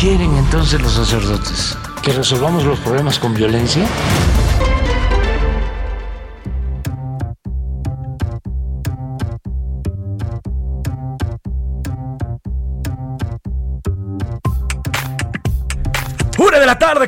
quieren entonces los sacerdotes? ¿Que resolvamos los problemas con violencia?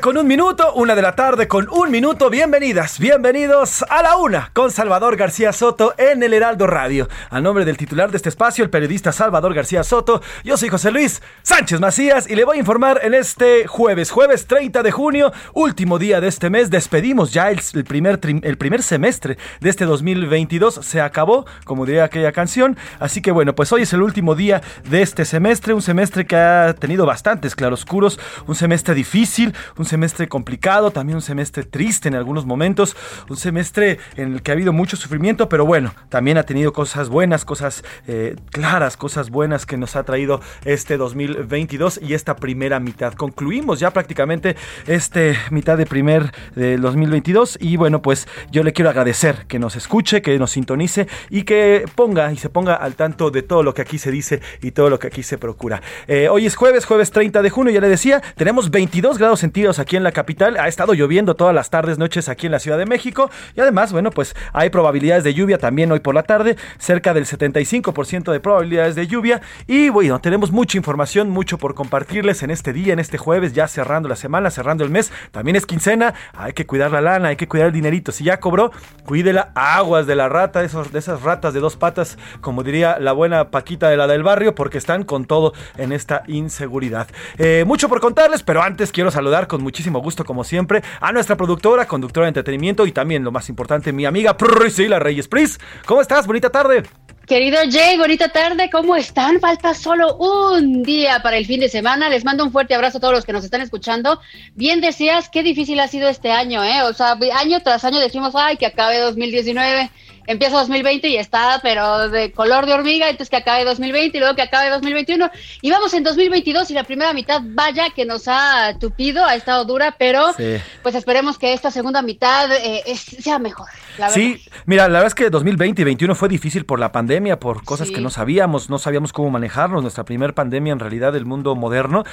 Con un minuto, una de la tarde con un minuto. Bienvenidas, bienvenidos a la una con Salvador García Soto en el Heraldo Radio. A nombre del titular de este espacio, el periodista Salvador García Soto, yo soy José Luis Sánchez Macías y le voy a informar en este jueves, jueves 30 de junio, último día de este mes. Despedimos ya el, primer, el primer semestre de este 2022. Se acabó, como diría aquella canción. Así que bueno, pues hoy es el último día de este semestre, un semestre que ha tenido bastantes claroscuros, un semestre difícil, semestre complicado, también un semestre triste en algunos momentos, un semestre en el que ha habido mucho sufrimiento, pero bueno, también ha tenido cosas buenas, cosas eh, claras, cosas buenas que nos ha traído este 2022 y esta primera mitad. Concluimos ya prácticamente este mitad de primer del 2022 y bueno, pues yo le quiero agradecer que nos escuche, que nos sintonice y que ponga y se ponga al tanto de todo lo que aquí se dice y todo lo que aquí se procura. Eh, hoy es jueves, jueves 30 de junio, ya le decía, tenemos 22 grados centígrados aquí en la capital, ha estado lloviendo todas las tardes, noches aquí en la Ciudad de México. Y además, bueno, pues hay probabilidades de lluvia también hoy por la tarde, cerca del 75% de probabilidades de lluvia. Y bueno, tenemos mucha información, mucho por compartirles en este día, en este jueves, ya cerrando la semana, cerrando el mes, también es quincena, hay que cuidar la lana, hay que cuidar el dinerito, si ya cobró, cuídela aguas de la rata, de, esos, de esas ratas de dos patas, como diría la buena Paquita de la del barrio, porque están con todo en esta inseguridad. Eh, mucho por contarles, pero antes quiero saludar con muchísimo gusto, como siempre, a nuestra productora, conductora de entretenimiento y también, lo más importante, mi amiga Priscila Reyes. Pris, ¿cómo estás? Bonita tarde. Querido Jay, bonita tarde, ¿cómo están? Falta solo un día para el fin de semana. Les mando un fuerte abrazo a todos los que nos están escuchando. Bien decías, qué difícil ha sido este año, ¿eh? O sea, año tras año decimos, ay, que acabe 2019, empieza 2020 y está, pero de color de hormiga, entonces que acabe 2020 y luego que acabe 2021. Y vamos en 2022 y la primera mitad, vaya que nos ha tupido, ha estado dura, pero Sí. pues esperemos que esta segunda mitad eh, es- sea mejor. Sí, mira, la verdad es que 2020 y 2021 fue difícil por la pandemia, por cosas Sí. que no sabíamos, no sabíamos cómo manejarnos, nuestra primer pandemia en realidad del mundo moderno,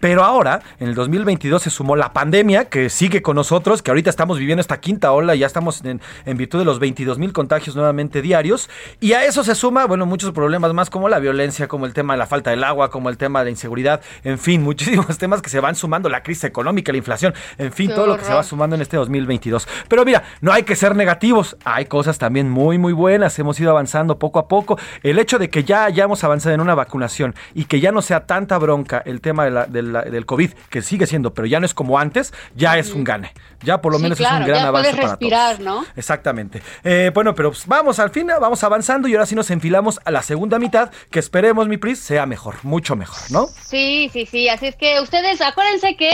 pero ahora, en el 2022 se sumó la pandemia que sigue con nosotros, que ahorita estamos viviendo esta quinta ola, ya estamos en, en virtud de los 22 mil contagios nuevamente diarios, y a eso se suma, bueno, muchos problemas más como la violencia, como el tema de la falta del agua, como el tema de la inseguridad, en fin, muchísimos temas que se van sumando, la crisis económica, la inflación, en fin, Qué todo lo que se va sumando en este 2022. Pero mira, no hay que ser negativos. Hay cosas también muy, muy buenas. Hemos ido avanzando poco a poco. El hecho de que ya hayamos avanzado en una vacunación y que ya no sea tanta bronca el tema de la- de la- del COVID, que sigue siendo, pero ya no es como antes, ya es un gane. Ya por lo Sí, menos claro, es un gran ya avance puedes para respirar, todos. ¿no? Exactamente. Eh, bueno, pero pues, vamos al fin, vamos avanzando y ahora sí nos enfilamos a la segunda mitad, que esperemos, mi Pris, sea mejor, mucho mejor, ¿no? Sí, sí, sí. Así es que ustedes acuérdense que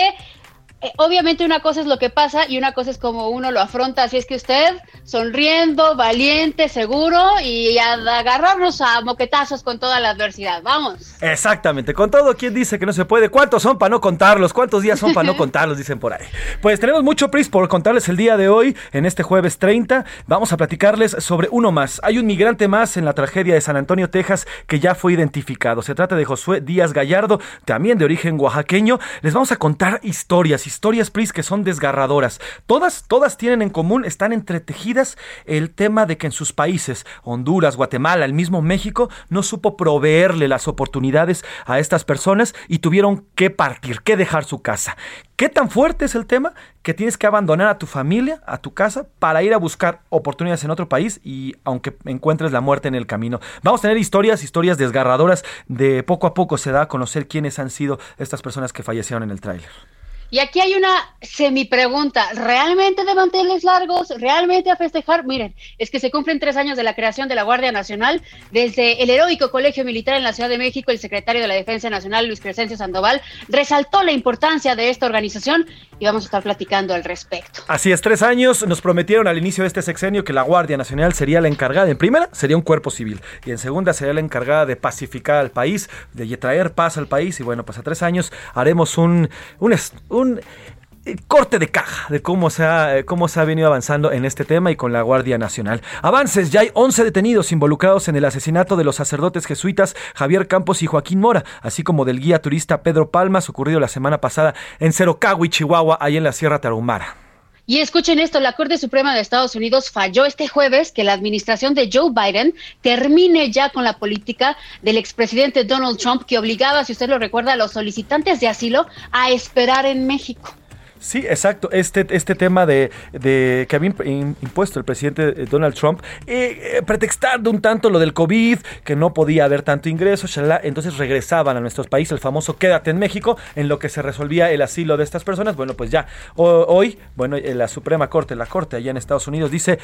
eh, obviamente una cosa es lo que pasa y una cosa es como uno lo afronta. Así es que usted, sonriendo, valiente, seguro y a agarrarnos a moquetazos con toda la adversidad. Vamos. Exactamente, con todo, ¿quién dice que no se puede? ¿Cuántos son para no contarlos? ¿Cuántos días son para no contarlos? Dicen por ahí. Pues tenemos mucho pris por contarles el día de hoy, en este jueves 30. Vamos a platicarles sobre uno más. Hay un migrante más en la tragedia de San Antonio, Texas, que ya fue identificado. Se trata de Josué Díaz Gallardo, también de origen oaxaqueño. Les vamos a contar historias, historias pris que son desgarradoras. Todas, todas tienen en común, están entretejidas el tema de que en sus países, Honduras, Guatemala, el mismo México, no supo proveerle las oportunidades a estas personas y tuvieron que partir, que dejar su casa. ¿Qué tan fuerte es el tema que tienes que abandonar a tu familia, a tu casa, para ir a buscar oportunidades en otro país y aunque encuentres la muerte en el camino? Vamos a tener historias, historias desgarradoras de poco a poco se da a conocer quiénes han sido estas personas que fallecieron en el tráiler. Y aquí hay una semi pregunta, ¿realmente de manteles largos? ¿Realmente a festejar? Miren, es que se cumplen tres años de la creación de la Guardia Nacional. Desde el heroico Colegio Militar en la Ciudad de México, el secretario de la Defensa Nacional, Luis Crescencio Sandoval, resaltó la importancia de esta organización y vamos a estar platicando al respecto. Así es, tres años nos prometieron al inicio de este sexenio que la Guardia Nacional sería la encargada, en primera, sería un cuerpo civil y en segunda sería la encargada de pacificar al país, de traer paz al país y bueno, pues a tres años haremos un, un un eh, corte de caja de cómo se, ha, eh, cómo se ha venido avanzando en este tema y con la Guardia Nacional. Avances, ya hay 11 detenidos involucrados en el asesinato de los sacerdotes jesuitas Javier Campos y Joaquín Mora, así como del guía turista Pedro Palmas, ocurrido la semana pasada en Cerocagui, Chihuahua, ahí en la Sierra Tarahumara. Y escuchen esto, la Corte Suprema de Estados Unidos falló este jueves que la administración de Joe Biden termine ya con la política del expresidente Donald Trump que obligaba, si usted lo recuerda, a los solicitantes de asilo a esperar en México. Sí, exacto. Este, este tema de, de que había impuesto el presidente eh, Donald Trump, eh, eh, pretextando un tanto lo del COVID, que no podía haber tanto ingreso, entonces regresaban a nuestros países, el famoso quédate en México, en lo que se resolvía el asilo de estas personas. Bueno, pues ya hoy, bueno, la Suprema Corte, la Corte allá en Estados Unidos dice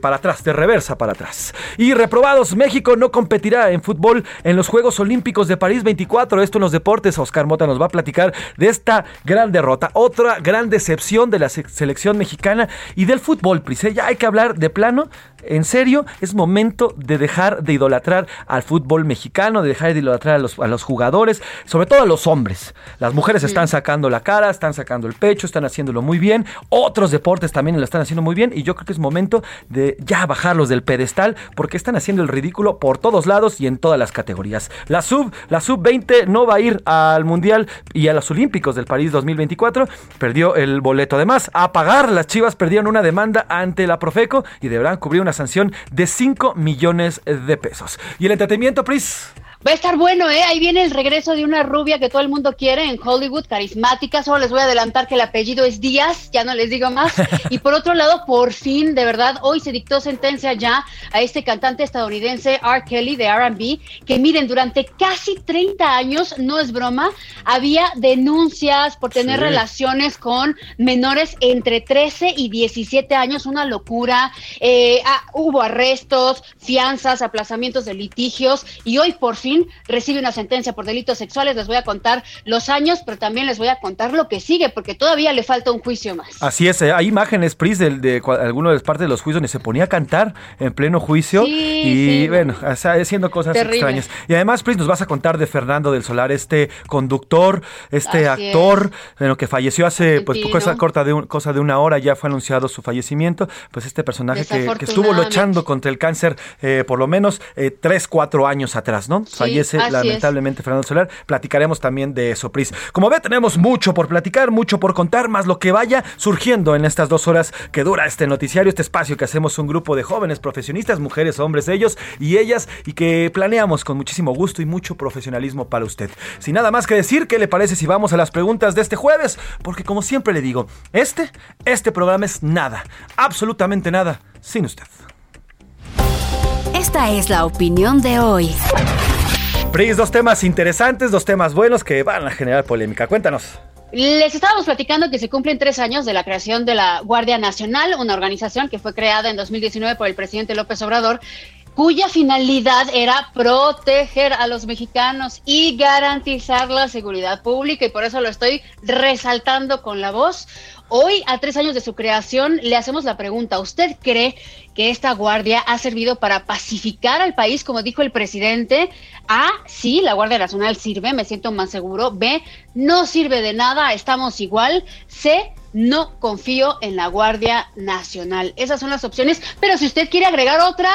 para atrás, de reversa para atrás. Y reprobados, México no competirá en fútbol en los Juegos Olímpicos de París 24. Esto en los deportes, Oscar Mota nos va a platicar de esta gran derrota, otra gran decepción de la selección mexicana y del fútbol, Prise. Ya hay que hablar de plano en serio, es momento de dejar de idolatrar al fútbol mexicano, de dejar de idolatrar a los, a los jugadores, sobre todo a los hombres. Las mujeres están sacando la cara, están sacando el pecho, están haciéndolo muy bien. Otros deportes también lo están haciendo muy bien y yo creo que es momento de ya bajarlos del pedestal porque están haciendo el ridículo por todos lados y en todas las categorías. La sub, la sub 20 no va a ir al Mundial y a los Olímpicos del París 2024. Perdió el boleto. Además, a pagar, las Chivas perdieron una demanda ante la Profeco y deberán cubrir una sanción de 5 millones de pesos. Y el entretenimiento, Pris. Va a estar bueno, ¿eh? Ahí viene el regreso de una rubia que todo el mundo quiere en Hollywood, carismática. Solo les voy a adelantar que el apellido es Díaz, ya no les digo más. Y por otro lado, por fin, de verdad, hoy se dictó sentencia ya a este cantante estadounidense R. Kelly de RB, que miren, durante casi 30 años, no es broma, había denuncias por tener relaciones con menores entre 13 y 17 años, una locura. Eh, ah, hubo arrestos, fianzas, aplazamientos de litigios y hoy por fin recibe una sentencia por delitos sexuales. Les voy a contar los años, pero también les voy a contar lo que sigue, porque todavía le falta un juicio más. Así es, eh, hay imágenes, Pris, de, de, alguna de las partes de los juicios donde se ponía a cantar en pleno juicio y bueno, haciendo cosas extrañas. Y además, Pris, nos vas a contar de Fernando del Solar, este conductor, este actor, bueno, que falleció hace pues cosa corta de cosa de una hora, ya fue anunciado su fallecimiento, pues este personaje que, estuvo luchando contra el cáncer eh, por lo menos eh, tres, cuatro años atrás, ¿no? Fallece lamentablemente Fernando Solar. Platicaremos también de eso, Pris. Como ve, tenemos mucho por platicar, mucho por contar, más lo que vaya surgiendo en estas dos horas que dura este noticiario, este espacio que hacemos un grupo de jóvenes profesionistas, mujeres, hombres, ellos y ellas, y que planeamos con muchísimo gusto y mucho profesionalismo para usted. Sin nada más que decir, ¿qué le parece si vamos a las preguntas de este jueves? Porque como siempre le digo, este, este programa es nada, absolutamente nada, sin usted. Esta es la opinión de hoy. Pris, dos temas interesantes, dos temas buenos que van a generar polémica. Cuéntanos. Les estábamos platicando que se cumplen tres años de la creación de la Guardia Nacional, una organización que fue creada en 2019 por el presidente López Obrador cuya finalidad era proteger a los mexicanos y garantizar la seguridad pública y por eso lo estoy resaltando con la voz. Hoy, a tres años de su creación, le hacemos la pregunta, ¿usted cree que esta guardia ha servido para pacificar al país, como dijo el presidente? A, sí, la Guardia Nacional sirve, me siento más seguro. B, no sirve de nada, estamos igual. C, no confío en la Guardia Nacional. Esas son las opciones, pero si usted quiere agregar otra,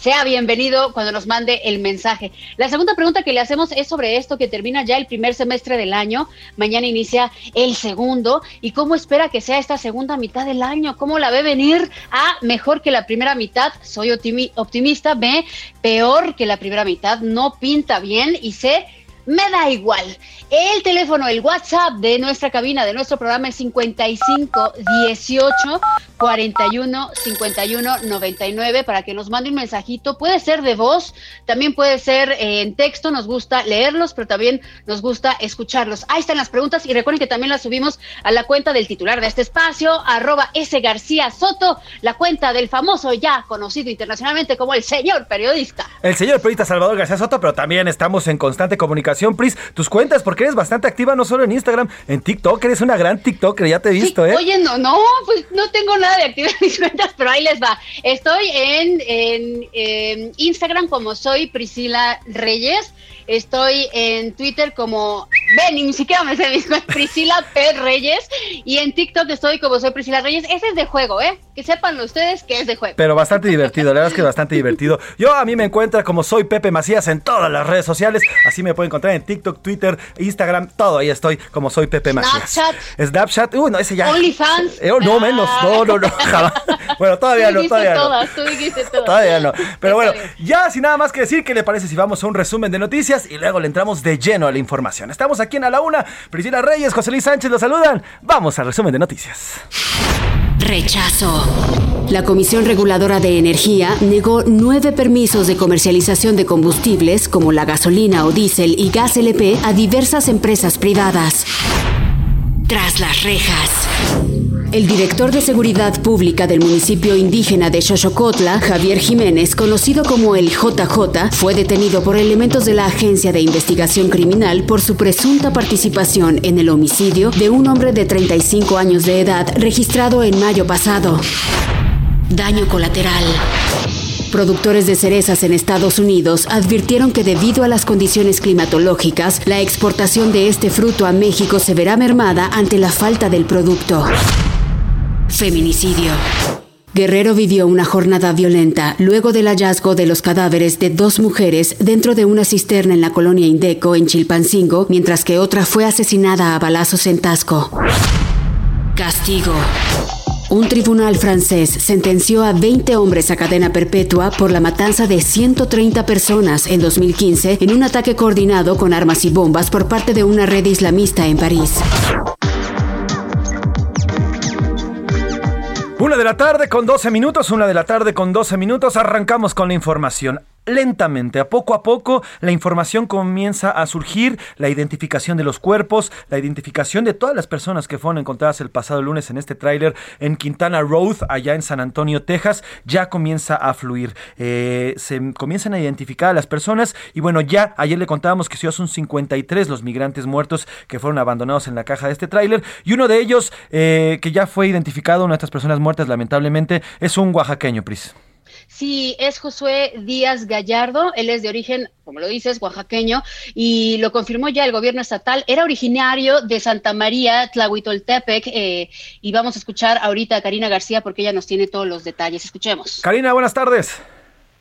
sea bienvenido cuando nos mande el mensaje. La segunda pregunta que le hacemos es sobre esto que termina ya el primer semestre del año, mañana inicia el segundo, y cómo espera que sea esta segunda mitad del año, cómo la ve venir a mejor que la primera mitad, soy optimista, B, peor que la primera mitad, no pinta bien, y C, me da igual. El teléfono, el WhatsApp de nuestra cabina, de nuestro programa es 55 18 41 51 99 para que nos mande un mensajito. Puede ser de voz, también puede ser eh, en texto. Nos gusta leerlos, pero también nos gusta escucharlos. Ahí están las preguntas y recuerden que también las subimos a la cuenta del titular de este espacio, arroba S. García Soto, la cuenta del famoso ya conocido internacionalmente como el señor periodista. El señor periodista Salvador García Soto, pero también estamos en constante comunicación, Pris. Tus cuentas, porque eres bastante activa no solo en Instagram, en TikTok, eres una gran TikToker, ya te he visto, ¿eh? Oye, no, no, pues no tengo nada de actividad en mis cuentas, pero ahí les va. Estoy en, en, en Instagram como soy Priscila Reyes. Estoy en Twitter como, ven, ni siquiera me sé mis Priscila P. Reyes. Y en TikTok estoy como soy Priscila Reyes. Ese es de juego, ¿eh? Que sepan ustedes que es de juego. Pero bastante divertido, la verdad es que bastante divertido. Yo a mí me encuentro como soy Pepe Macías en todas las redes sociales. Así me pueden encontrar en TikTok, Twitter, Instagram, todo. Ahí estoy como soy Pepe Macías. Snapchat. Snapchat, uh, no, ese ya. OnlyFans. Eh, oh, no, menos, no, no, no, jamás. Bueno, todavía no, todavía no. todas, tú dijiste todas. Todavía no. Pero bueno, bien. ya sin nada más que decir, ¿qué le parece si vamos a un resumen de y luego le entramos de lleno a la información? Estamos aquí en A la Una. Priscila Reyes, José Luis Sánchez los saludan. Vamos al resumen de noticias. Rechazo. La Comisión Reguladora de Energía negó nueve permisos de comercialización de combustibles como la gasolina o diésel y gas LP a diversas empresas privadas. Tras las rejas. El director de Seguridad Pública del municipio indígena de Xochocotla, Javier Jiménez, conocido como el JJ, fue detenido por elementos de la Agencia de Investigación Criminal por su presunta participación en el homicidio de un hombre de 35 años de edad registrado en mayo pasado. Daño colateral. Productores de cerezas en Estados Unidos advirtieron que debido a las condiciones climatológicas, la exportación de este fruto a México se verá mermada ante la falta del producto. Feminicidio. Guerrero vivió una jornada violenta luego del hallazgo de los cadáveres de dos mujeres dentro de una cisterna en la colonia Indeco en Chilpancingo, mientras que otra fue asesinada a balazos en Tasco. Castigo. Un tribunal francés sentenció a 20 hombres a cadena perpetua por la matanza de 130 personas en 2015 en un ataque coordinado con armas y bombas por parte de una red islamista en París. Una de la tarde con 12 minutos, una de la tarde con 12 minutos, arrancamos con la información. Lentamente, a poco a poco, la información comienza a surgir, la identificación de los cuerpos, la identificación de todas las personas que fueron encontradas el pasado lunes en este tráiler en Quintana Road, allá en San Antonio, Texas, ya comienza a fluir. Eh, se comienzan a identificar a las personas y bueno, ya ayer le contábamos que son 53 los migrantes muertos que fueron abandonados en la caja de este tráiler y uno de ellos eh, que ya fue identificado, una de estas personas muertas lamentablemente, es un oaxaqueño, Pris. Sí, es Josué Díaz Gallardo, él es de origen, como lo dices, oaxaqueño, y lo confirmó ya el gobierno estatal, era originario de Santa María, Tlahuitoltepec, eh, y vamos a escuchar ahorita a Karina García porque ella nos tiene todos los detalles. Escuchemos. Karina, buenas tardes.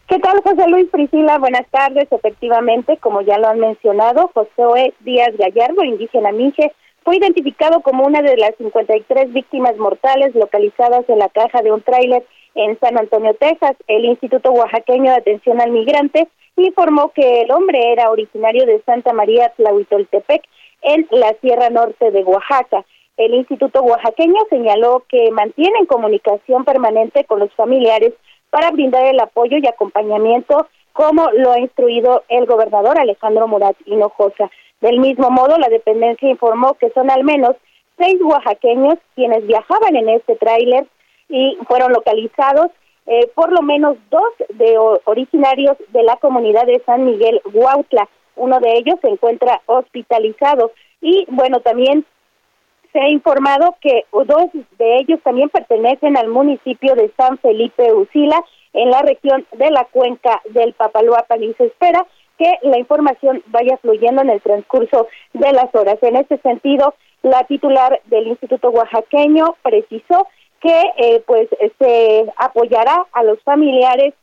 ¿Qué tal, José Luis Priscila? Buenas tardes. Efectivamente, como ya lo han mencionado, Josué Díaz Gallardo, indígena Miche, fue identificado como una de las 53 víctimas mortales localizadas en la caja de un tráiler en San Antonio, Texas. El Instituto Oaxaqueño de Atención al Migrante informó que el hombre era originario de Santa María Tlahuitoltepec, en la Sierra Norte de Oaxaca. El Instituto Oaxaqueño señaló que mantienen comunicación permanente con los familiares para brindar el apoyo y acompañamiento, como lo ha instruido el gobernador Alejandro Murat Hinojosa. Del mismo modo, la dependencia informó que son al menos seis oaxaqueños quienes viajaban en este tráiler y fueron localizados eh, por lo menos dos de originarios de la comunidad de San Miguel Huautla. Uno de ellos se encuentra hospitalizado y bueno, también se ha informado que dos de ellos también pertenecen al municipio de San Felipe Usila en la región de la cuenca del Papaloapan y se espera que la información vaya fluyendo en el transcurso de las horas. En este sentido, la titular del Instituto Oaxaqueño precisó que eh, pues se apoyará a los familiares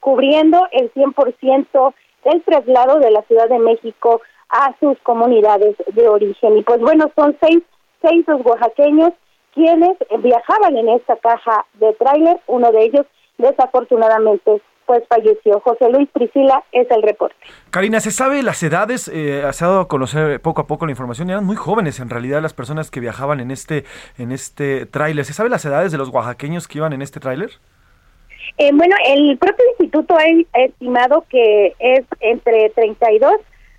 cubriendo el 100% del traslado de la Ciudad de México a sus comunidades de origen. Y pues bueno, son seis, seis los oaxaqueños quienes viajaban en esta caja de tráiler, uno de ellos desafortunadamente pues falleció. José Luis Priscila es el reporte. Karina, ¿se sabe las edades? Eh, se ha dado a conocer poco a poco la información. Eran muy jóvenes en realidad las personas que viajaban en este, en este tráiler. ¿Se sabe las edades de los oaxaqueños que iban en este tráiler? Eh, bueno, el propio instituto ha estimado que es entre 32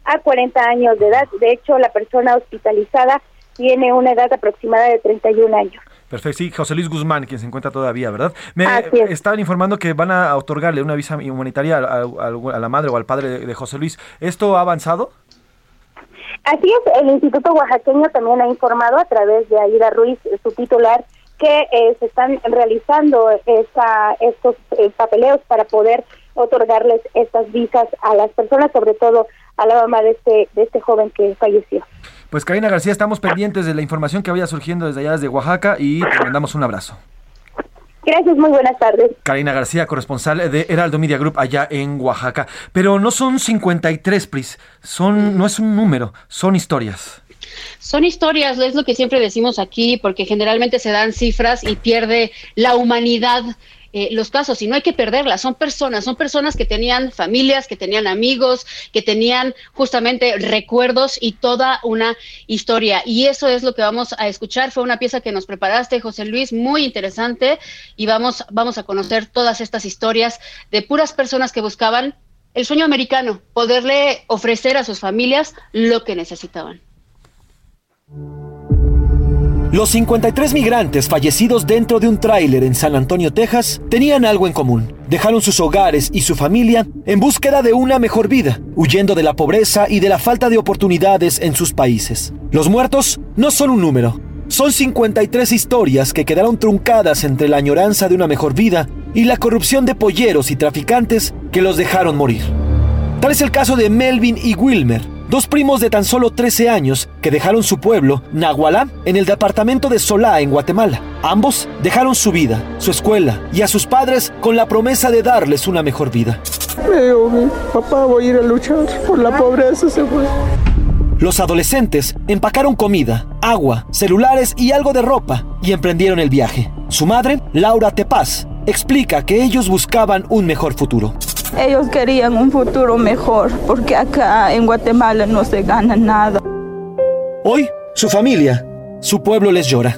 a 40 años de edad. De hecho, la persona hospitalizada tiene una edad aproximada de 31 años. Perfecto, sí, José Luis Guzmán, quien se encuentra todavía, ¿verdad? Me estaban informando que van a otorgarle una visa humanitaria a, la madre o al padre de, José Luis. ¿Esto ha avanzado? Así es, el Instituto Oaxaqueño también ha informado a través de Aida Ruiz, su titular, que eh, se están realizando esta, estos eh, papeleos para poder otorgarles estas visas a las personas, sobre todo a la mamá de este, de este joven que falleció. Pues Karina García, estamos pendientes de la información que vaya surgiendo desde allá, desde Oaxaca, y te mandamos un abrazo. Gracias, muy buenas tardes. Karina García, corresponsal de Heraldo Media Group allá en Oaxaca. Pero no son 53, Pris, son, no es un número, son historias. Son historias, es lo que siempre decimos aquí, porque generalmente se dan cifras y pierde la humanidad eh, los casos y no hay que perderlas. Son personas, son personas que tenían familias, que tenían amigos, que tenían justamente recuerdos y toda una historia. Y eso es lo que vamos a escuchar. Fue una pieza que nos preparaste, José Luis, muy interesante y vamos, vamos a conocer todas estas historias de puras personas que buscaban el sueño americano, poderle ofrecer a sus familias lo que necesitaban. Los 53 migrantes fallecidos dentro de un tráiler en San Antonio, Texas, tenían algo en común. Dejaron sus hogares y su familia en búsqueda de una mejor vida, huyendo de la pobreza y de la falta de oportunidades en sus países. Los muertos no son un número, son 53 historias que quedaron truncadas entre la añoranza de una mejor vida y la corrupción de polleros y traficantes que los dejaron morir. Tal es el caso de Melvin y Wilmer, dos primos de tan solo 13 años que dejaron su pueblo, Nahualá, en el departamento de Solá, en Guatemala. Ambos dejaron su vida, su escuela y a sus padres con la promesa de darles una mejor vida. mi papá voy a ir a luchar por la pobreza, se fue. Los adolescentes empacaron comida, agua, celulares y algo de ropa y emprendieron el viaje. Su madre, Laura Tepaz, explica que ellos buscaban un mejor futuro. Ellos querían un futuro mejor porque acá en Guatemala no se gana nada. Hoy, su familia, su pueblo les llora.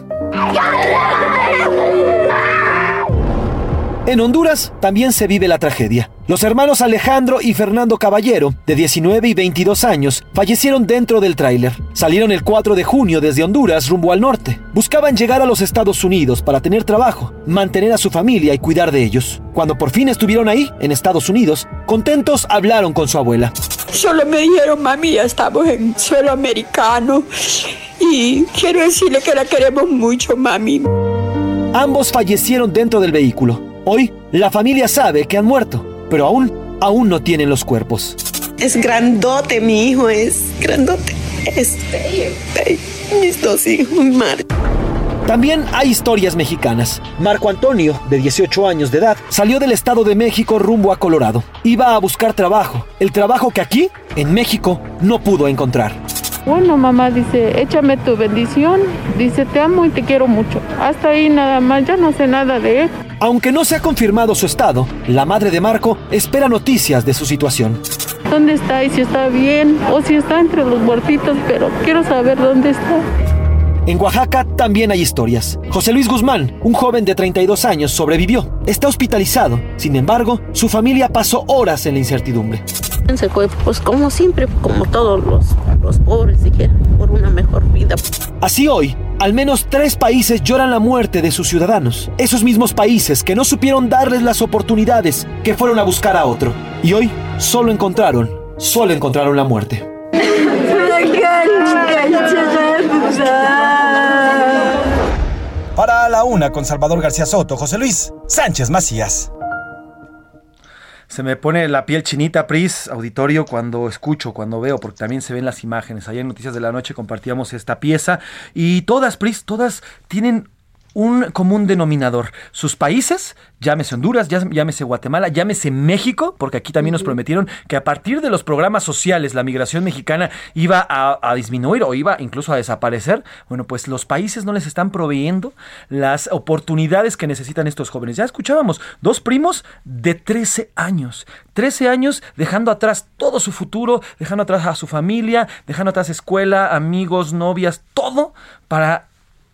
En Honduras también se vive la tragedia. Los hermanos Alejandro y Fernando Caballero, de 19 y 22 años, fallecieron dentro del tráiler. Salieron el 4 de junio desde Honduras rumbo al norte. Buscaban llegar a los Estados Unidos para tener trabajo, mantener a su familia y cuidar de ellos. Cuando por fin estuvieron ahí, en Estados Unidos, contentos hablaron con su abuela. Solo me dijeron, mami, ya estamos en suelo americano. Y quiero decirle que la queremos mucho, mami. Ambos fallecieron dentro del vehículo. Hoy, la familia sabe que han muerto, pero aún, aún no tienen los cuerpos. Es grandote, mi hijo es grandote. Es mis dos hijos, Mar. También hay historias mexicanas. Marco Antonio, de 18 años de edad, salió del Estado de México rumbo a Colorado. Iba a buscar trabajo, el trabajo que aquí, en México, no pudo encontrar. Bueno, mamá dice, échame tu bendición. Dice, te amo y te quiero mucho. Hasta ahí nada más, ya no sé nada de él. Aunque no se ha confirmado su estado, la madre de Marco espera noticias de su situación. ¿Dónde está? Y si está bien, o si está entre los muertitos, pero quiero saber dónde está. En Oaxaca también hay historias. José Luis Guzmán, un joven de 32 años, sobrevivió. Está hospitalizado. Sin embargo, su familia pasó horas en la incertidumbre. Se fue, pues como siempre, como todos los, los pobres, dijeron, por una mejor vida. Así hoy, al menos tres países lloran la muerte de sus ciudadanos. Esos mismos países que no supieron darles las oportunidades que fueron a buscar a otro. Y hoy solo encontraron, solo encontraron la muerte. Para la una con Salvador García Soto, José Luis Sánchez Macías. Se me pone la piel chinita, Pris, auditorio, cuando escucho, cuando veo, porque también se ven las imágenes. Ayer en Noticias de la Noche compartíamos esta pieza y todas, Pris, todas tienen un común denominador. Sus países, llámese Honduras, llámese Guatemala, llámese México, porque aquí también nos prometieron que a partir de los programas sociales la migración mexicana iba a, disminuir o iba incluso a desaparecer. Bueno, pues los países no les están proveyendo las oportunidades que necesitan estos jóvenes. Ya escuchábamos, dos primos de 13 años. 13 años dejando atrás todo su futuro, dejando atrás a su familia, dejando atrás escuela, amigos, novias, todo para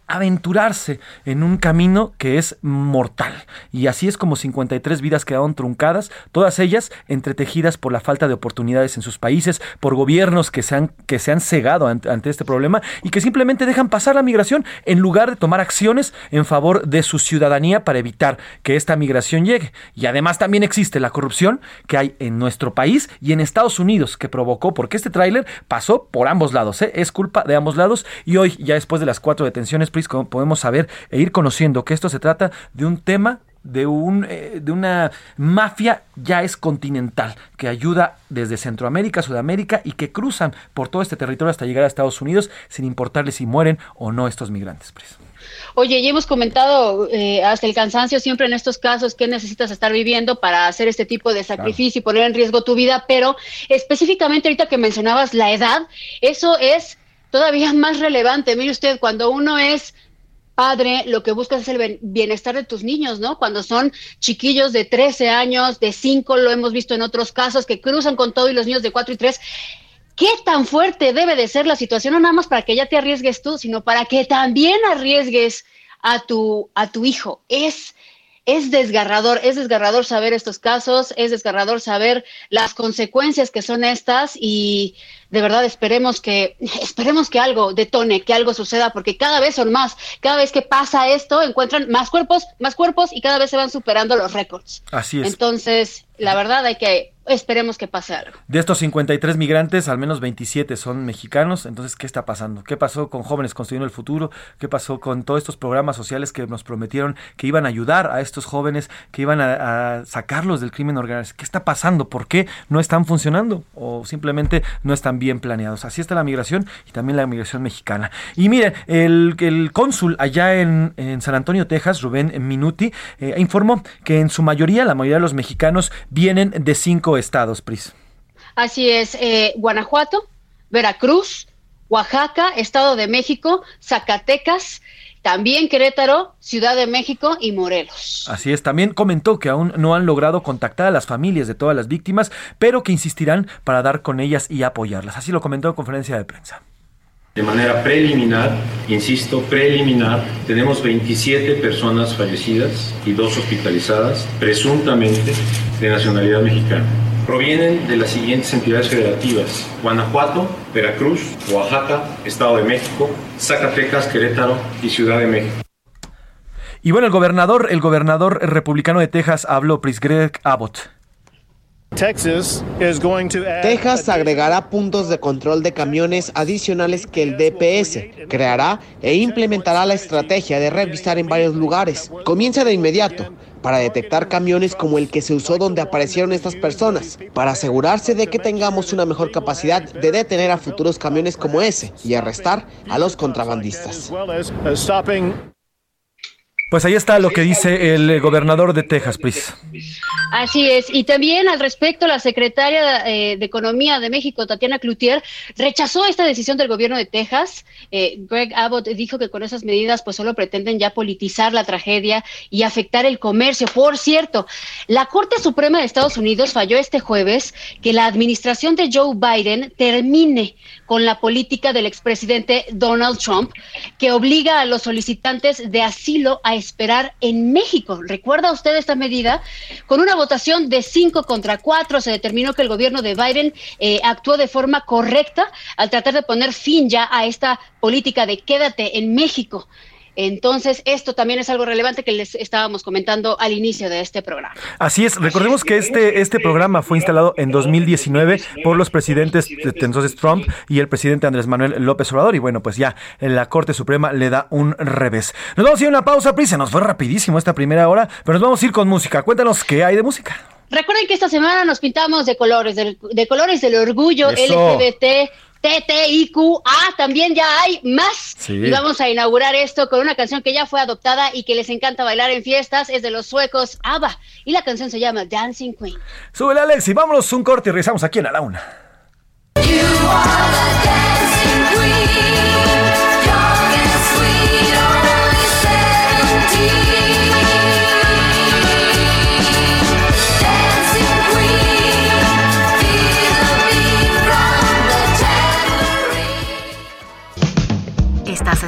aventurarse en un camino que es mortal. Y así es como 53 vidas quedaron truncadas, todas ellas entretejidas por la falta de oportunidades en sus países, por gobiernos que se han, que se han cegado ante, este problema y que simplemente dejan pasar la migración en lugar de tomar acciones en favor de su ciudadanía para evitar que esta migración llegue. Y además también existe la corrupción que hay en nuestro país y en Estados Unidos que provocó, porque este tráiler pasó por ambos lados, ¿eh? es culpa de ambos lados y hoy ya después de las cuatro detenciones podemos saber e ir conociendo que esto se trata de un tema de, un, eh, de una mafia ya es continental, que ayuda desde Centroamérica, Sudamérica y que cruzan por todo este territorio hasta llegar a Estados Unidos sin importarles si mueren o no estos migrantes. Oye, ya hemos comentado eh, hasta el cansancio siempre en estos casos que necesitas estar viviendo para hacer este tipo de sacrificio y poner en riesgo tu vida, pero específicamente ahorita que mencionabas la edad, eso es todavía más relevante. Mire usted, cuando uno es padre, lo que buscas es el bienestar de tus niños, ¿no? Cuando son chiquillos de 13 años, de 5, lo hemos visto en otros casos, que cruzan con todo y los niños de 4 y 3. ¿Qué tan fuerte debe de ser la situación? No nada más para que ya te arriesgues tú, sino para que también arriesgues a tu, a tu hijo. Es es desgarrador, es desgarrador saber estos casos, es desgarrador saber las consecuencias que son estas y de verdad esperemos que esperemos que algo detone, que algo suceda porque cada vez son más, cada vez que pasa esto encuentran más cuerpos, más cuerpos y cada vez se van superando los récords. Así es. Entonces, la verdad hay que esperemos que pase algo. De estos 53 migrantes, al menos 27 son mexicanos. Entonces, ¿qué está pasando? ¿Qué pasó con Jóvenes Construyendo el Futuro? ¿Qué pasó con todos estos programas sociales que nos prometieron que iban a ayudar a estos jóvenes, que iban a, sacarlos del crimen organizado? ¿Qué está pasando? ¿Por qué no están funcionando? ¿O simplemente no están bien planeados? Así está la migración y también la migración mexicana. Y miren, el, el cónsul allá en, San Antonio, Texas, Rubén Minuti, eh, informó que en su mayoría, la mayoría de los mexicanos vienen de cinco estados, Pris. Así es, eh, Guanajuato, Veracruz, Oaxaca, Estado de México, Zacatecas, también Querétaro, Ciudad de México y Morelos. Así es, también comentó que aún no han logrado contactar a las familias de todas las víctimas, pero que insistirán para dar con ellas y apoyarlas. Así lo comentó en conferencia de prensa. De manera preliminar, insisto, preliminar, tenemos 27 personas fallecidas y dos hospitalizadas, presuntamente de nacionalidad mexicana. Provienen de las siguientes entidades federativas, Guanajuato, Veracruz, Oaxaca, Estado de México, Zacatecas, Querétaro y Ciudad de México. Y bueno, el gobernador, el gobernador republicano de Texas habló, Pris Greg Abbott. Texas agregará puntos de control de camiones adicionales que el DPS creará e implementará la estrategia de revisar en varios lugares. Comienza de inmediato para detectar camiones como el que se usó donde aparecieron estas personas, para asegurarse de que tengamos una mejor capacidad de detener a futuros camiones como ese y arrestar a los contrabandistas. Pues ahí está lo que dice el gobernador de Texas, Pris. Así es. Y también al respecto, la secretaria eh, de Economía de México, Tatiana Cloutier, rechazó esta decisión del gobierno de Texas. Eh, Greg Abbott dijo que con esas medidas pues solo pretenden ya politizar la tragedia y afectar el comercio. Por cierto, la Corte Suprema de Estados Unidos falló este jueves que la administración de Joe Biden termine con la política del expresidente Donald Trump, que obliga a los solicitantes de asilo a esperar en México. ¿Recuerda usted esta medida? Con una votación de cinco contra cuatro se determinó que el gobierno de Biden eh, actuó de forma correcta al tratar de poner fin ya a esta política de quédate en México. Entonces, esto también es algo relevante que les estábamos comentando al inicio de este programa. Así es, recordemos que este, este programa fue instalado en 2019 por los presidentes entonces Trump y el presidente Andrés Manuel López Obrador y bueno, pues ya la Corte Suprema le da un revés. Nos vamos a ir a una pausa, prisa, nos fue rapidísimo esta primera hora, pero nos vamos a ir con música. Cuéntanos qué hay de música. Recuerden que esta semana nos pintamos de colores, de, de colores del orgullo Eso. LGBT TTIQA, también ya hay más. Sí. Y vamos a inaugurar esto con una canción que ya fue adoptada y que les encanta bailar en fiestas. Es de los suecos ABBA. Y la canción se llama Dancing Queen. Súbele Alex y vámonos un corte y regresamos aquí en A la Una. Estás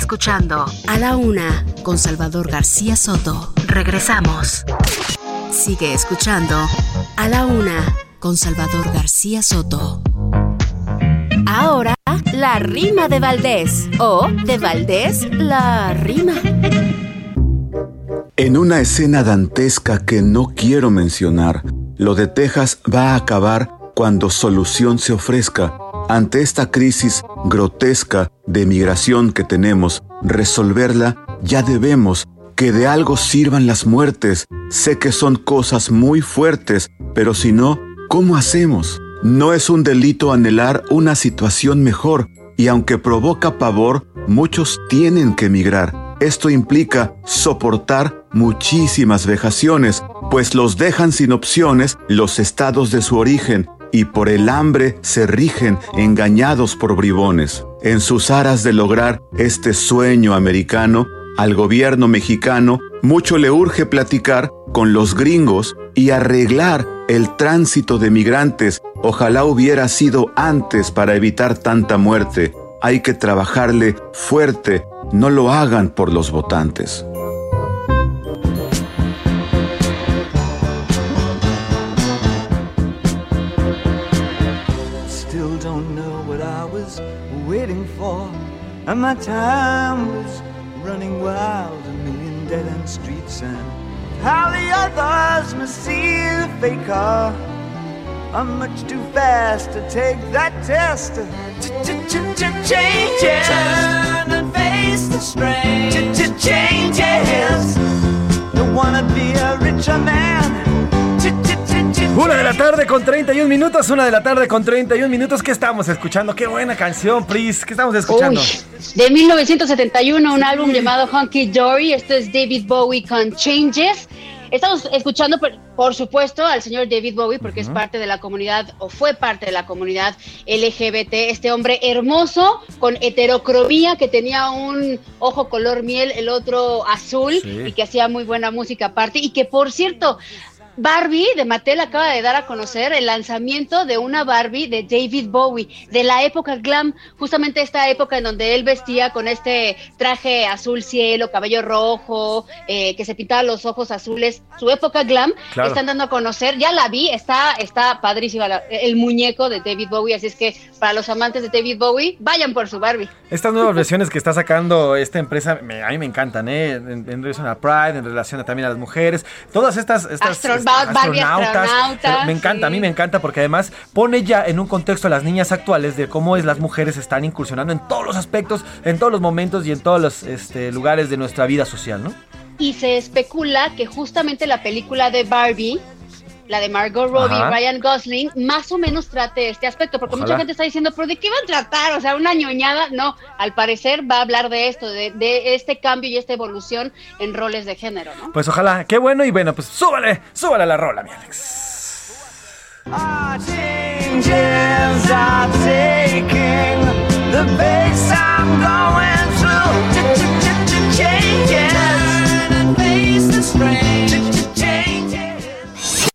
escuchando A la Una con Salvador García Soto. Regresamos. Sigue escuchando A la Una con Salvador García Soto. Ahora, la rima de Valdés. O de Valdés, la rima. En una escena dantesca que no quiero mencionar, lo de Texas va a acabar cuando solución se ofrezca. Ante esta crisis grotesca de migración que tenemos, resolverla ya debemos que de algo sirvan las muertes. Sé que son cosas muy fuertes, pero si no, ¿cómo hacemos? No es un delito anhelar una situación mejor, y aunque provoca pavor, muchos tienen que emigrar. Esto implica soportar muchísimas vejaciones, pues los dejan sin opciones los estados de su origen y por el hambre se rigen engañados por bribones. En sus aras de lograr este sueño americano, al gobierno mexicano mucho le urge platicar con los gringos y arreglar el tránsito de migrantes. Ojalá hubiera sido antes para evitar tanta muerte. Hay que trabajarle fuerte, no lo hagan por los votantes. And my time was running wild, a million dead end streets, and how the others must see the faker. I'm much too fast to take that test. Changes. Turn and face the strain. Changes. Don't wanna be a richer man. Una de la tarde con 31 minutos, una de la tarde con 31 minutos. ¿Qué estamos escuchando? Qué buena canción, Pris. ¿Qué estamos escuchando? Uy, de 1971, un álbum llamado Hunky Dory. Esto es David Bowie con Changes. Estamos escuchando, por, por supuesto, al señor David Bowie, porque es parte de la comunidad, o fue parte de la comunidad LGBT. Este hombre hermoso, con heterocromía, que tenía un ojo color miel, el otro azul, Sí. y que hacía muy buena música aparte. Y que, por cierto, Barbie de Mattel acaba de dar a conocer el lanzamiento de una Barbie de David Bowie, de la época glam, justamente esta época en donde él vestía con este traje azul cielo, cabello rojo, eh, que se pintaba los ojos azules, su época glam, Claro. están dando a conocer, ya la vi, está, está padrísima la- el muñeco de David Bowie, así es que para los amantes de David Bowie, vayan por su Barbie. Estas nuevas versiones que está sacando esta empresa, me- a mí me encantan, ¿eh? En, en relación a Pride, en relación a también a las mujeres, todas estas, estas Astro- Barbie astronauta, Pero me encanta, a mí me encanta porque además pone ya en un contexto a las niñas actuales de cómo es las mujeres están incursionando en todos los aspectos, en todos los momentos y en todos los este, lugares de nuestra vida social, ¿no? y se especula que justamente la película de Barbie, la de Margot Robbie, Ajá. Ryan Gosling, más o menos trate este aspecto, porque Ojalá. mucha gente está diciendo, pero ¿de qué va a tratar? O sea, una ñoñada. No, al parecer va a hablar de esto, de, de este cambio y esta evolución en roles de género, ¿no? Pues ojalá, qué bueno y bueno, pues súbale, súbale a la rola, mi Alex. Changes are taking the pace I'm going through.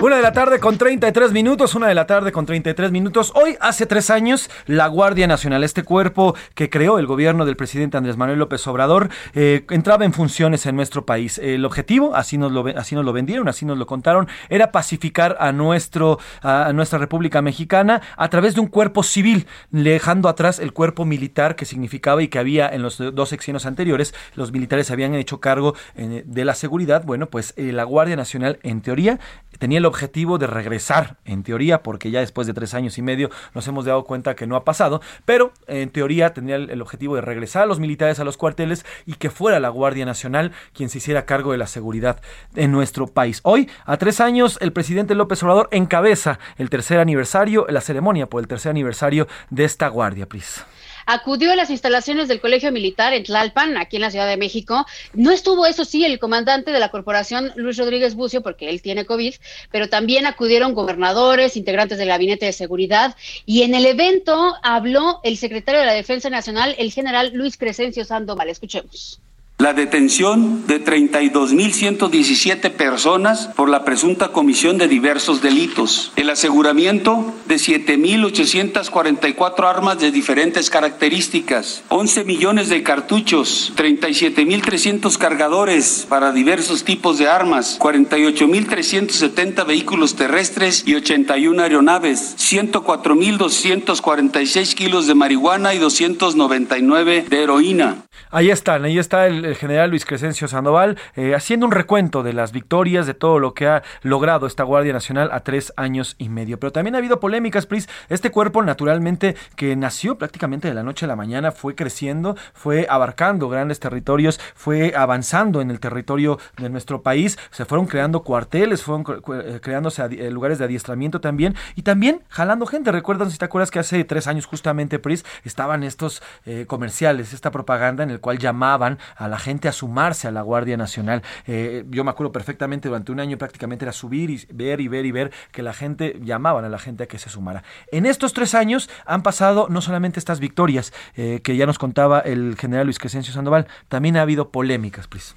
Una de la tarde con 33 minutos, una de la tarde con 33 minutos. Hoy, hace tres años, la Guardia Nacional, este cuerpo que creó el gobierno del presidente Andrés Manuel López Obrador, eh, entraba en funciones en nuestro país. El objetivo, así nos, lo, así nos lo vendieron, así nos lo contaron, era pacificar a, nuestro, a nuestra República Mexicana a través de un cuerpo civil, dejando atrás el cuerpo militar que significaba y que había en los dos sexenios anteriores. Los militares habían hecho cargo eh, de la seguridad. Bueno, pues eh, la Guardia Nacional, en teoría, tenía el objetivo de regresar, en teoría, porque ya después de tres años y medio nos hemos dado cuenta que no ha pasado, pero en teoría tenía el, objetivo de regresar a los militares a los cuarteles y que fuera la Guardia Nacional quien se hiciera cargo de la seguridad en nuestro país. Hoy, a tres años, el presidente López Obrador encabeza el tercer aniversario, la ceremonia por el tercer aniversario de esta Guardia, Pris acudió a las instalaciones del Colegio Militar en Tlalpan, aquí en la Ciudad de México. No estuvo, eso sí, el comandante de la corporación, Luis Rodríguez Bucio, porque él tiene COVID, pero también acudieron gobernadores, integrantes del Gabinete de Seguridad, y en el evento habló el secretario de la Defensa Nacional, el general Luis Crescencio Sandoval. Escuchemos la detención de 32.117 personas por la presunta comisión de diversos delitos, el aseguramiento de 7.844 armas de diferentes características, 11 millones de cartuchos, 37.300 cargadores para diversos tipos de armas, 48.370 vehículos terrestres y 81 aeronaves, 104.246 kilos de marihuana y 299 de heroína. Ahí están, ahí está el, general Luis Crescencio Sandoval eh, haciendo un recuento de las victorias, de todo lo que ha logrado esta Guardia Nacional a tres años y medio. Pero también ha habido polémicas, Pris. Este cuerpo, naturalmente, que nació prácticamente de la noche a la mañana, fue creciendo, fue abarcando grandes territorios, fue avanzando en el territorio de nuestro país, se fueron creando cuarteles, fueron eh, creándose eh, lugares de adiestramiento también y también jalando gente. Recuerdan, si te acuerdas, que hace tres años justamente, Pris, estaban estos comerciales, esta propaganda en el cual llamaban a la gente a sumarse a la Guardia Nacional. Eh, yo me acuerdo perfectamente, durante un año prácticamente era subir y ver y ver y ver que la gente llamaban a la gente a que se sumara. En estos tres años han pasado no solamente estas victorias eh, que ya nos contaba el general Luis Crescencio Sandoval, también ha habido polémicas, pues.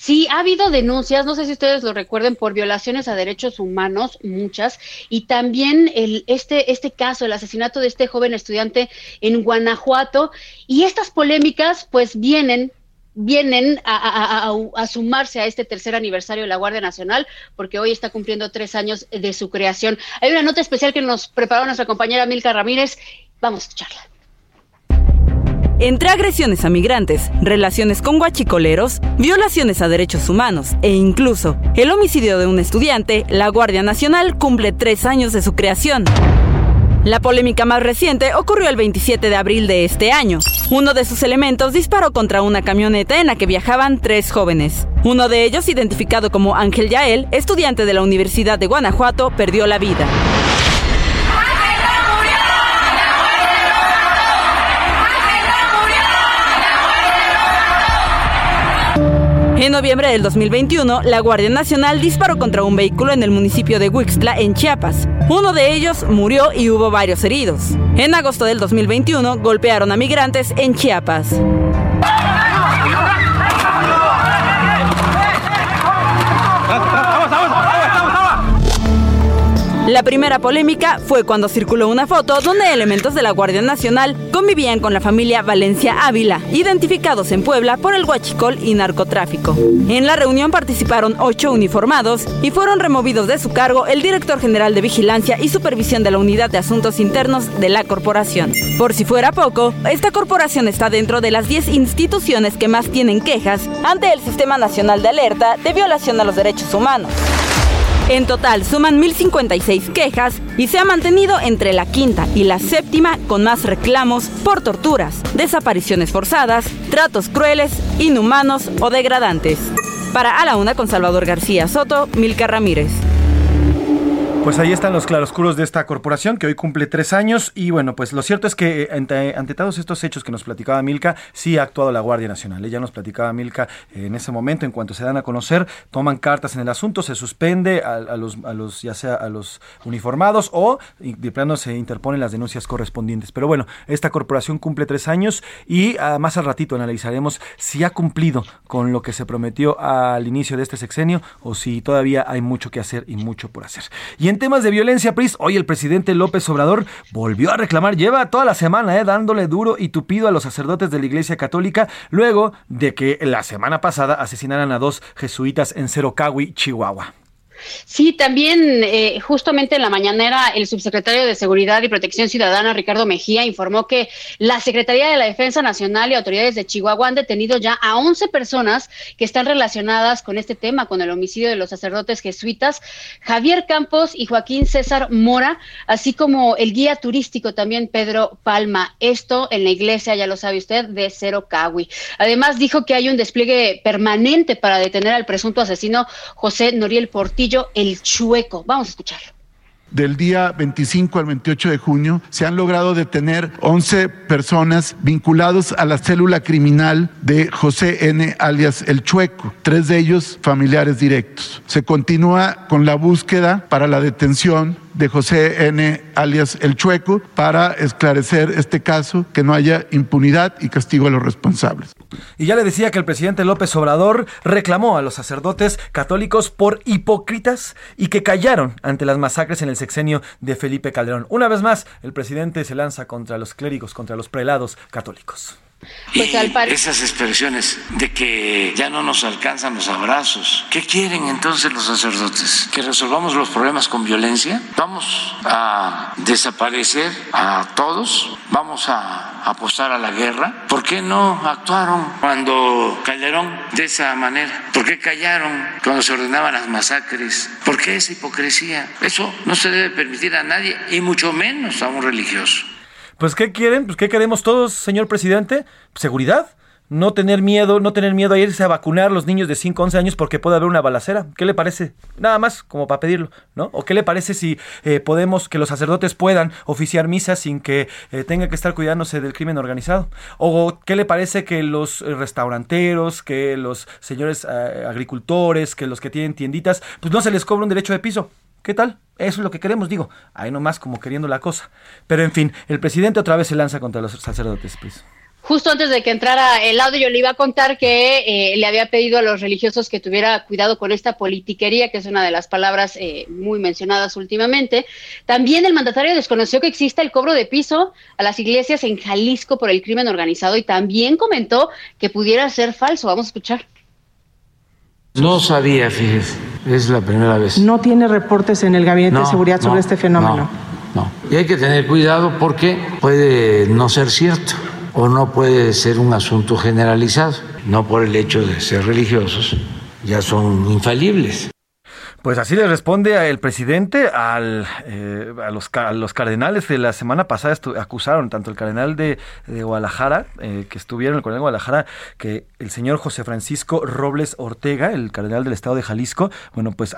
Sí, ha habido denuncias, no sé si ustedes lo recuerden, por violaciones a derechos humanos, muchas, y también el, este, este caso, el asesinato de este joven estudiante en Guanajuato, y estas polémicas pues vienen vienen a, a, sumarse a este tercer aniversario de la Guardia Nacional, porque hoy está cumpliendo tres años de su creación. Hay una nota especial que nos preparó nuestra compañera Milka Ramírez. Vamos a escucharla. Entre agresiones a migrantes, relaciones con guachicoleros, violaciones a derechos humanos e incluso el homicidio de un estudiante, la Guardia Nacional cumple tres años de su creación. La polémica más reciente ocurrió el 27 de abril de este año. Uno de sus elementos disparó contra una camioneta en la que viajaban tres jóvenes. Uno de ellos, identificado como Ángel Yael, estudiante de la Universidad de Guanajuato, perdió la vida. En noviembre del 2021, la Guardia Nacional disparó contra un vehículo en el municipio de Huixtla, en Chiapas. Uno de ellos murió y hubo varios heridos. En agosto del 2021, golpearon a migrantes en Chiapas. La primera polémica fue cuando circuló una foto donde elementos de la Guardia Nacional convivían con la familia Valencia Ávila, identificados en Puebla por el huachicol y narcotráfico. En la reunión participaron ocho uniformados y fueron removidos de su cargo el director general de Vigilancia y Supervisión de la Unidad de Asuntos Internos de la corporación. Por si fuera poco, esta corporación está dentro de las 10 instituciones que más tienen quejas ante el Sistema Nacional de Alerta de Violación a los Derechos Humanos. En total suman 1.056 quejas y se ha mantenido entre la quinta y la séptima con más reclamos por torturas, desapariciones forzadas, tratos crueles, inhumanos o degradantes. Para A la Una con Salvador García Soto, Milka Ramírez. Pues ahí están los claroscuros de esta corporación que hoy cumple tres años y bueno, pues lo cierto es que ante, ante todos estos hechos que nos platicaba Milka, sí ha actuado la Guardia Nacional. Ella nos platicaba Milka en ese momento, en cuanto se dan a conocer, toman cartas en el asunto, se suspende a, a los, a los, ya sea a los uniformados o de plano se interponen las denuncias correspondientes. Pero bueno, esta corporación cumple tres años y ah, más al ratito analizaremos si ha cumplido con lo que se prometió al inicio de este sexenio o si todavía hay mucho que hacer y mucho por hacer. Y en temas de violencia, Pris, hoy el presidente López Obrador volvió a reclamar, lleva toda la semana eh, dándole duro y tupido a los sacerdotes de la Iglesia Católica, luego de que la semana pasada asesinaran a dos jesuitas en Cerocahui, Chihuahua. Sí, también eh, justamente en la mañanera el subsecretario de Seguridad y Protección Ciudadana, Ricardo Mejía, informó que la Secretaría de la Defensa Nacional y autoridades de Chihuahua han detenido ya a 11 personas que están relacionadas con este tema, con el homicidio de los sacerdotes jesuitas, Javier Campos y Joaquín César Mora, así como el guía turístico también Pedro Palma. Esto en la iglesia, ya lo sabe usted, de Cero Cawi. Además dijo que hay un despliegue permanente para detener al presunto asesino José Noriel Portillo el Chueco. Vamos a escucharlo del día 25 al 28 de junio se han logrado detener 11 personas vinculados a la célula criminal de José N. alias El Chueco, tres de ellos familiares directos. Se continúa con la búsqueda para la detención de José N. alias El Chueco para esclarecer este caso, que no haya impunidad y castigo a los responsables. Y ya le decía que el presidente López Obrador reclamó a los sacerdotes católicos por hipócritas y que callaron ante las masacres en el sexenio de Felipe Calderón. Una vez más, el presidente se lanza contra los clérigos, contra los prelados católicos. Pues esas expresiones de que ya no nos alcanzan los abrazos, ¿qué quieren entonces los sacerdotes? ¿Que resolvamos los problemas con violencia? ¿Vamos a desaparecer a todos? ¿Vamos a apostar a la guerra? ¿Por qué no actuaron cuando Calderón de esa manera? ¿Por qué callaron cuando se ordenaban las masacres? ¿Por qué esa hipocresía? Eso no se debe permitir a nadie y mucho menos a un religioso. Pues ¿qué quieren? Pues ¿qué queremos todos, señor presidente? Seguridad. No tener miedo, no tener miedo a irse a vacunar los niños de 5 11 años porque puede haber una balacera. ¿Qué le parece? Nada más como para pedirlo, ¿no? ¿O qué le parece si eh, podemos que los sacerdotes puedan oficiar misas sin que eh, tengan que estar cuidándose del crimen organizado? ¿O qué le parece que los eh, restauranteros, que los señores agricultores, que los que tienen tienditas, pues no se les cobra un derecho de piso? ¿Qué tal? Eso es lo que queremos, digo. Ahí nomás como queriendo la cosa. Pero en fin, el presidente otra vez se lanza contra los sacerdotes, pues. Justo antes de que entrara el audio, yo le iba a contar que eh, le había pedido a los religiosos que tuviera cuidado con esta politiquería, que es una de las palabras eh, muy mencionadas últimamente. También el mandatario desconoció que exista el cobro de piso a las iglesias en Jalisco por el crimen organizado y también comentó que pudiera ser falso. Vamos a escuchar. No sabía, fíjese, es la primera vez. ¿No tiene reportes en el Gabinete de Seguridad sobre este fenómeno? No, no. Y hay que tener cuidado porque puede no ser cierto o no puede ser un asunto generalizado. No por el hecho de ser religiosos, ya son infalibles. Pues así le responde el presidente al, eh, a, los, los, cardenales de la semana pasada acusaron tanto el cardenal de, Guadalajara, eh, que estuvieron, el cardenal de Guadalajara, que el señor José Francisco Robles Ortega, el cardenal del estado de Jalisco, bueno, pues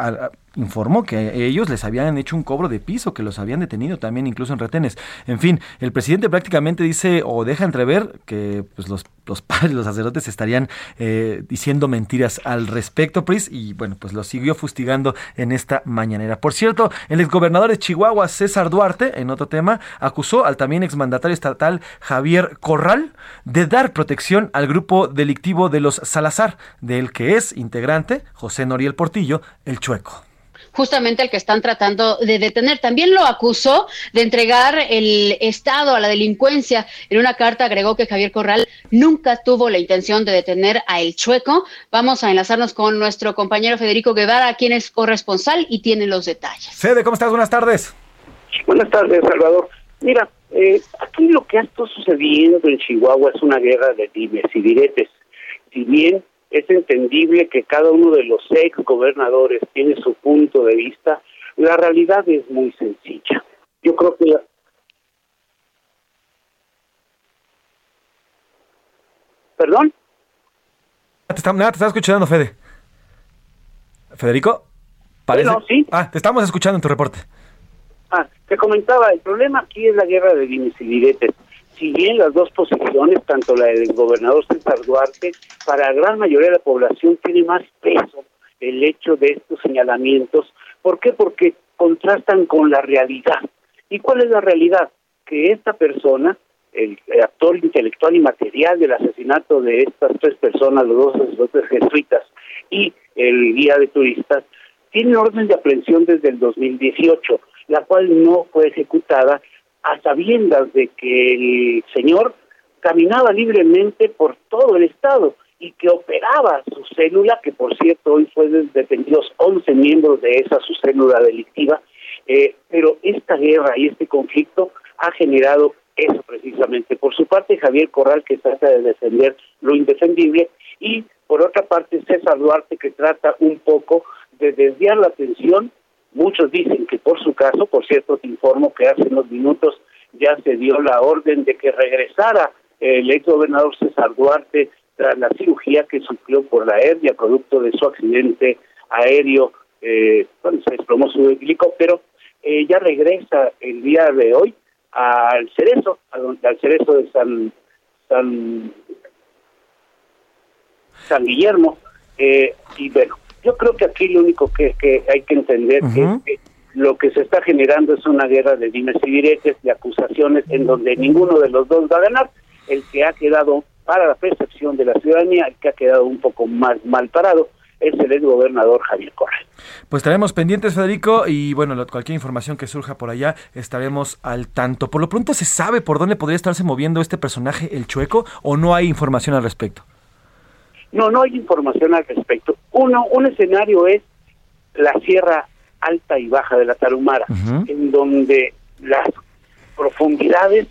informó que ellos les habían hecho un cobro de piso, que los habían detenido también incluso en retenes. En fin, el presidente prácticamente dice o deja entrever que pues, los, los padres, los sacerdotes estarían eh, diciendo mentiras al respecto, Pris, y bueno, pues lo siguió fustigando en esta mañanera. Por cierto, el exgobernador de Chihuahua, César Duarte, en otro tema, acusó al también exmandatario estatal Javier Corral de dar protección al grupo delictivo de los Salazar, del que es integrante José Noriel Portillo, el Chueco justamente el que están tratando de detener. También lo acusó de entregar el Estado a la delincuencia. En una carta agregó que Javier Corral nunca tuvo la intención de detener a El Chueco. Vamos a enlazarnos con nuestro compañero Federico Guevara, quien es corresponsal y tiene los detalles. Fede, ¿cómo estás? Buenas tardes. Buenas tardes, Salvador. Mira, eh, aquí lo que ha estado sucediendo en Chihuahua es una guerra de dimes y diretes. Si bien es entendible que cada uno de los ex gobernadores tiene su punto de vista. La realidad es muy sencilla. Yo creo que ¿Perdón? Te está, nada, te estaba escuchando, Fede. ¿Federico? Parece... Bueno, sí. Ah, te estamos escuchando en tu reporte. Ah, te comentaba, el problema aquí es la guerra de dimes y diretes. Si bien las dos posiciones, tanto la del gobernador César Duarte, para la gran mayoría de la población tiene más peso el hecho de estos señalamientos. ¿Por qué? Porque contrastan con la realidad. ¿Y cuál es la realidad? Que esta persona, el, actor intelectual y material del asesinato de estas tres personas, los dos sacerdotes jesuitas y el guía de turistas, tiene orden de aprehensión desde el 2018, la cual no fue ejecutada a sabiendas de que el señor caminaba libremente por todo el estado y que operaba su célula, que por cierto hoy fue detenidos 11 miembros de esa su célula delictiva, eh, pero esta guerra y este conflicto ha generado eso precisamente. Por su parte, Javier Corral, que trata de defender lo indefendible, y por otra parte, César Duarte, que trata un poco de desviar la atención. Muchos dicen que por su caso, por cierto, te informo que hace unos minutos ya se dio la orden de que regresara el ex gobernador César Duarte tras la cirugía que sufrió por la hernia producto de su accidente aéreo eh, cuando se desplomó su helicóptero. Eh, ya regresa el día de hoy al Cerezo, al Cerezo de San San, San Guillermo. Eh, y bueno, yo creo que aquí lo único que, que hay que entender es que lo que se está generando es una guerra de dimes y diretes, de acusaciones, en donde ninguno de los dos va a ganar. El que ha quedado, para la percepción de la ciudadanía, el que ha quedado un poco más mal parado, es el ex gobernador Javier Correa. Pues estaremos pendientes, Federico, y bueno, cualquier información que surja por allá estaremos al tanto. Por lo pronto, ¿se sabe por dónde podría estarse moviendo este personaje, el Chueco, o no hay información al respecto? No, no hay información al respecto. Uno, un escenario es la Sierra Alta y Baja de la Tarumara, en donde las profundidades,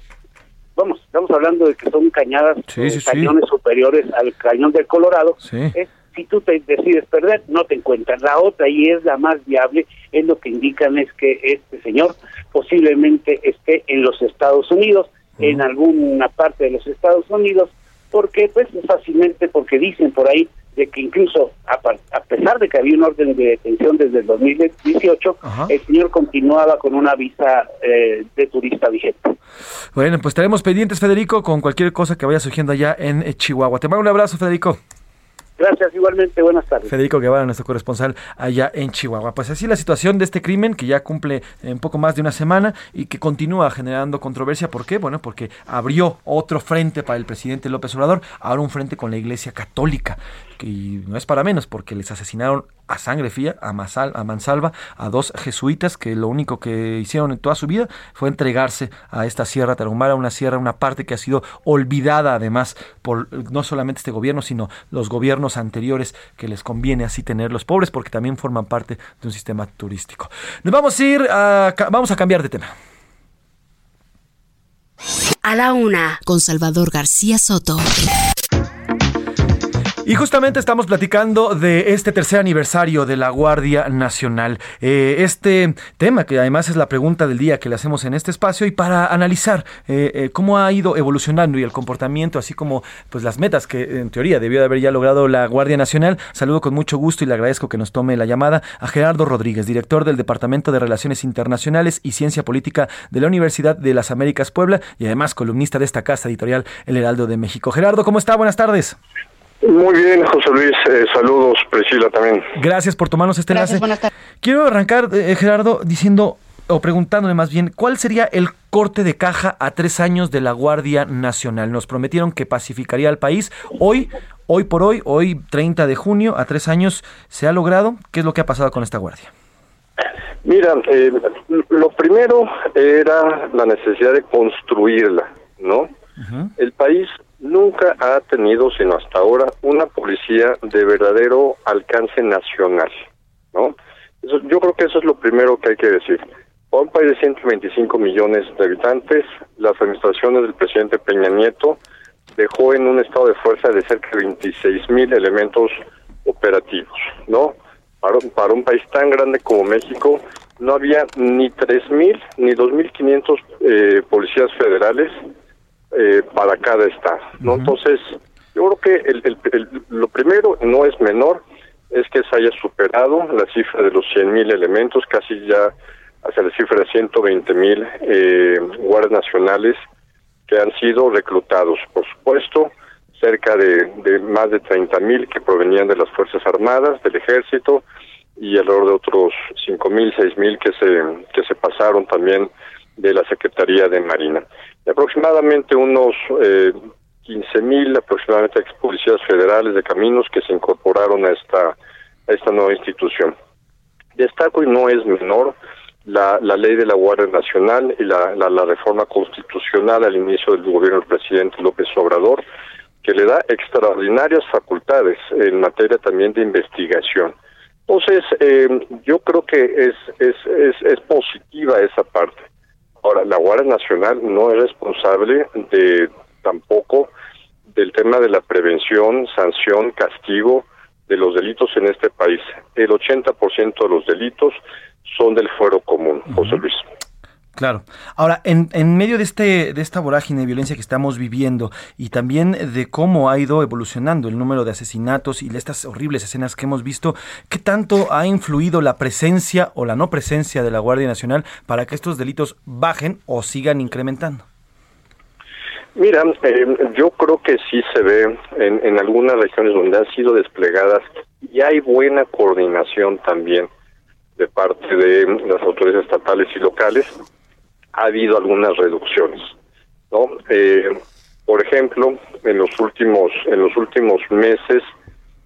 vamos, estamos hablando de que son cañadas, cañones superiores al cañón del Colorado, es si tú te decides perder, no te encuentras. La otra, y es la más viable, es lo que indican es que este señor posiblemente esté en los Estados Unidos, en alguna parte de los Estados Unidos, porque pues fácilmente porque dicen por ahí de que incluso a, pesar de que había un orden de detención desde el 2018, el señor continuaba con una visa eh, de turista vigente. Bueno, pues estaremos pendientes, Federico, con cualquier cosa que vaya surgiendo allá en Chihuahua. Te mando un abrazo, Federico. Gracias, igualmente, buenas tardes. Federico Guevara, nuestro corresponsal allá en Chihuahua. Pues así la situación de este crimen que ya cumple un poco más de una semana y que continúa generando controversia. ¿Por qué? Bueno, porque abrió otro frente para el presidente López Obrador, ahora un frente con la Iglesia Católica y no es para menos porque les asesinaron a sangre fría a, Mansalva, a dos jesuitas que lo único que hicieron en toda su vida fue entregarse a esta sierra tarahumara, una sierra, una parte que ha sido olvidada además por no solamente este gobierno, sino los gobiernos anteriores que les conviene así tener los pobres porque también forman parte de un sistema turístico. Nos vamos a ir vamos a cambiar de tema. A la una, con Salvador García Soto. Y justamente estamos platicando de este tercer aniversario de la Guardia Nacional. Eh, este tema, que además es la pregunta del día que le hacemos en este espacio, y para analizar eh, eh, cómo ha ido evolucionando y el comportamiento, así como pues las metas que en teoría debió de haber ya logrado la Guardia Nacional, saludo con mucho gusto y le agradezco que nos tome la llamada a Gerardo Rodríguez, director del Departamento de Relaciones Internacionales y Ciencia Política de la Universidad de las Américas Puebla y además columnista de esta casa editorial El Heraldo de México. Gerardo, ¿cómo está? Buenas tardes. Muy bien, José Luis. Eh, saludos, Priscila también. Gracias por tomarnos este enlace. Quiero arrancar, eh, Gerardo, diciendo o preguntándole más bien, ¿cuál sería el corte de caja a tres años de la Guardia Nacional? Nos prometieron que pacificaría al país. Hoy, hoy por hoy, hoy 30 de junio, a tres años, ¿se ha logrado? ¿Qué es lo que ha pasado con esta Guardia? Mira, eh, lo primero era la necesidad de construirla, ¿no? El país nunca ha tenido, sino hasta ahora, una policía de verdadero alcance nacional, ¿no? yo creo que eso es lo primero que hay que decir. Para un país de 125 millones de habitantes, las administraciones del presidente Peña Nieto dejó en un estado de fuerza de cerca de 26 mil elementos operativos, ¿no? Para, para un país tan grande como México, no había ni 3 mil ni 2.500 eh, policías federales eh, para cada estado. ¿no? Entonces, yo creo que el, lo primero no es menor es que se haya superado la cifra de los 100.000 elementos, casi ya hacia la cifra de 120.000 mil eh, guardias nacionales que han sido reclutados. Por supuesto, cerca de, de más de 30.000 que provenían de las Fuerzas Armadas, del Ejército, y alrededor de otros 5.000, 6.000 que se, que se pasaron también de la Secretaría de Marina. aproximadamente unos eh, 15.000 aproximadamente ex policías federales de caminos que se incorporaron a esta, a esta nueva institución. Destaco y no es menor la, la ley de la Guardia Nacional y la, la, la reforma constitucional al inicio del gobierno del presidente López Obrador, que le da extraordinarias facultades en materia también de investigación. Entonces, eh, yo creo que es, es, es, es positiva esa parte. Ahora, la Guardia Nacional no es responsable de tampoco del tema de la prevención, sanción, castigo de los delitos en este país. El 80% de los delitos son del fuero común, José Luis. Claro. Ahora, en, en medio de, este, de esta vorágine de violencia que estamos viviendo y también de cómo ha ido evolucionando el número de asesinatos y de estas horribles escenas que hemos visto, ¿qué tanto ha influido la presencia o la no presencia de la Guardia Nacional para que estos delitos bajen o sigan incrementando? Mira, eh, yo creo que sí se ve en, en algunas regiones donde han sido desplegadas y hay buena coordinación también de parte de las autoridades estatales y locales ha habido algunas reducciones, ¿no? Eh, por ejemplo, en los últimos en los últimos meses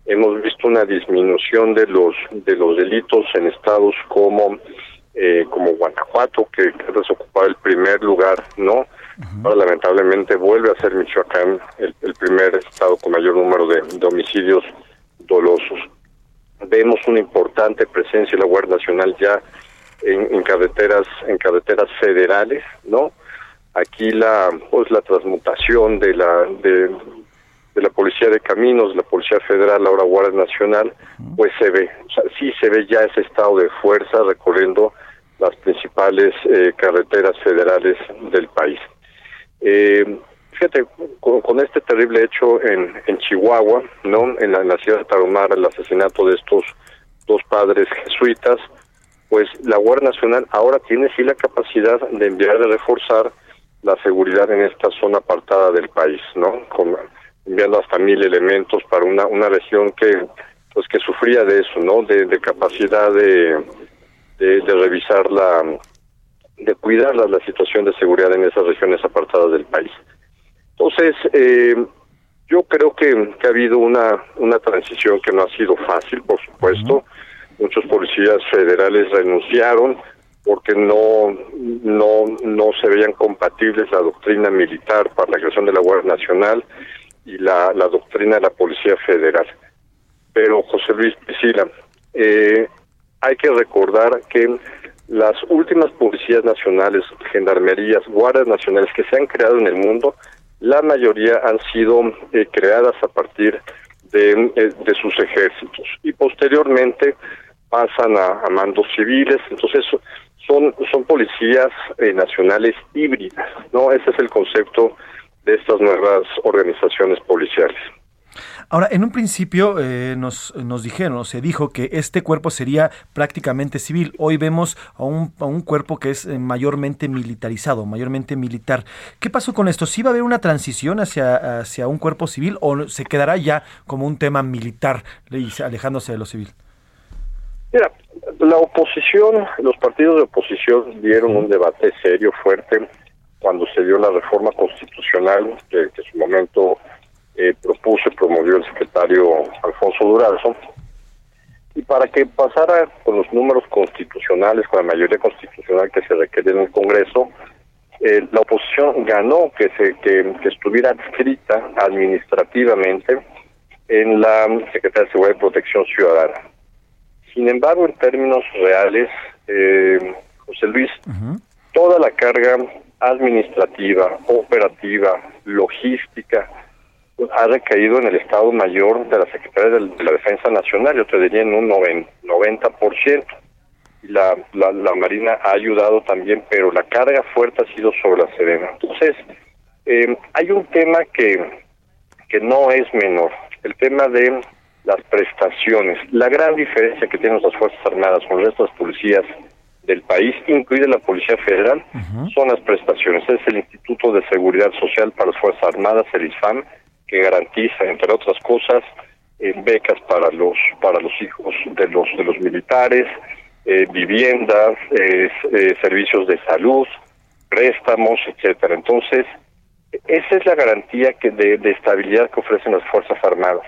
hemos visto una disminución de los de los delitos en estados como eh, como Guanajuato que antes ocupaba el primer lugar, ¿no? Ahora lamentablemente vuelve a ser Michoacán el, el primer estado con mayor número de, de homicidios dolosos. Vemos una importante presencia de la Guardia Nacional ya en, carreteras en carreteras federales, ¿no? Aquí la pues la transmutación de la de, la policía de caminos, la policía federal, ahora Guardia Nacional, pues se ve, o sea, sí se ve ya ese estado de fuerza recorriendo las principales eh, carreteras federales del país. Eh, fíjate, con, este terrible hecho en, en Chihuahua, ¿no? En la, en la ciudad de Tarahumara, el asesinato de estos dos padres jesuitas, pues la Guardia Nacional ahora tiene sí la capacidad de enviar, de reforzar la seguridad en esta zona apartada del país, ¿no? Con, enviando hasta mil elementos para una, una región que pues que sufría de eso, ¿no? De, capacidad de, de, revisar la, de cuidar la, la, situación de seguridad en esas regiones apartadas del país. Entonces, eh, yo creo que, que, ha habido una, una transición que no ha sido fácil, por supuesto muchos policías federales renunciaron porque no no no se veían compatibles la doctrina militar para la creación de la Guardia Nacional y la, la doctrina de la Policía Federal. Pero José Luis Piscila, eh, hay que recordar que las últimas policías nacionales, gendarmerías, guardias nacionales que se han creado en el mundo, la mayoría han sido eh, creadas a partir de, eh, de sus ejércitos y posteriormente pasan a, mandos civiles, entonces son son policías eh, nacionales híbridas, ¿no? Ese es el concepto de estas nuevas organizaciones policiales. Ahora, en un principio eh, nos, nos dijeron, se dijo que este cuerpo sería prácticamente civil. Hoy vemos a un, a un cuerpo que es eh, mayormente militarizado, mayormente militar. ¿Qué pasó con esto? ¿Sí va a haber una transición hacia, hacia un cuerpo civil o se quedará ya como un tema militar, alejándose de lo civil? Mira, la oposición, los partidos de oposición dieron un debate serio, fuerte, cuando se dio la reforma constitucional que, en su momento eh, propuso y promovió el secretario Alfonso Durazo. Y para que pasara con los números constitucionales, con la mayoría constitucional que se requiere en el Congreso, eh, la oposición ganó que, se, que, que estuviera adscrita administrativamente en la Secretaría de Seguridad y Protección Ciudadana. Sin embargo, en términos reales, eh, José Luis, toda la carga administrativa, operativa, logística, ha recaído en el Estado Mayor de la Secretaría de la Defensa Nacional, yo te diría en un 90%. Y la, la, la Marina ha ayudado también, pero la carga fuerte ha sido sobre la Serena. Entonces, eh, hay un tema que, que no es menor, el tema de las prestaciones. La gran diferencia que tienen las Fuerzas Armadas con el resto de las policías del país, incluida la Policía Federal, son las prestaciones. Es el Instituto de Seguridad Social para las Fuerzas Armadas, el ISFAM, que garantiza, entre otras cosas, eh, becas para los para los hijos de los de los militares, eh, viviendas, eh, servicios de salud, préstamos, etcétera. Entonces, esa es la garantía que de, de estabilidad que ofrecen las Fuerzas Armadas.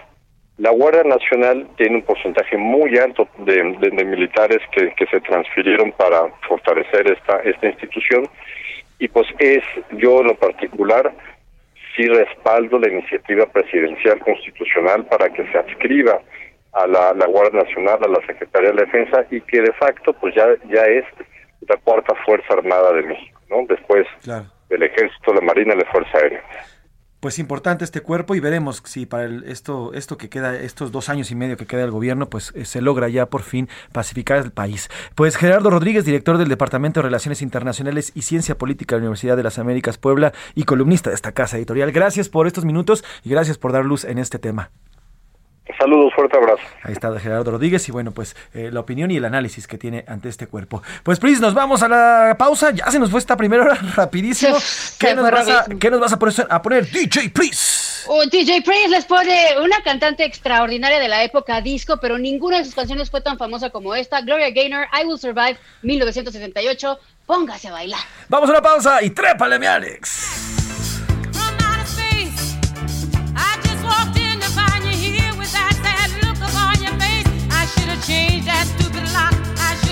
La Guardia Nacional tiene un porcentaje muy alto de, militares que, se transfirieron para fortalecer esta, esta institución. Y pues es, yo en lo particular, sí respaldo la iniciativa presidencial constitucional para que se adscriba a la, Guardia Nacional, a la Secretaría de Defensa y que de facto pues ya, ya es la cuarta Fuerza Armada de México, ¿no? Después del Ejército, la Marina y la Fuerza Aérea pues importante este cuerpo y veremos si para esto esto que queda estos dos años y medio que queda el gobierno pues eh, se logra ya por fin pacificar el país. Pues Gerardo Rodríguez director del departamento de relaciones internacionales y ciencia política de la Universidad de las Américas Puebla y columnista de esta casa editorial. Gracias por estos minutos y gracias por dar luz en este tema Saludos, fuerte abrazo. Ahí está Gerardo Rodríguez y bueno, pues eh, la opinión y el análisis que tiene ante este cuerpo. Pues Pris, nos vamos a la pausa. Ya se nos fue esta primera hora rapidísimo. ¿Qué nos, vas a, ¿Qué nos, vas a, poner, a poner DJ Pris? Oh, DJ Pris les pone una cantante extraordinaria de la época disco, pero ninguna de sus canciones fue tan famosa como esta. Gloria Gaynor, I Will Survive, 1978. Póngase a bailar. Vamos a una pausa y trépale, mi Alex.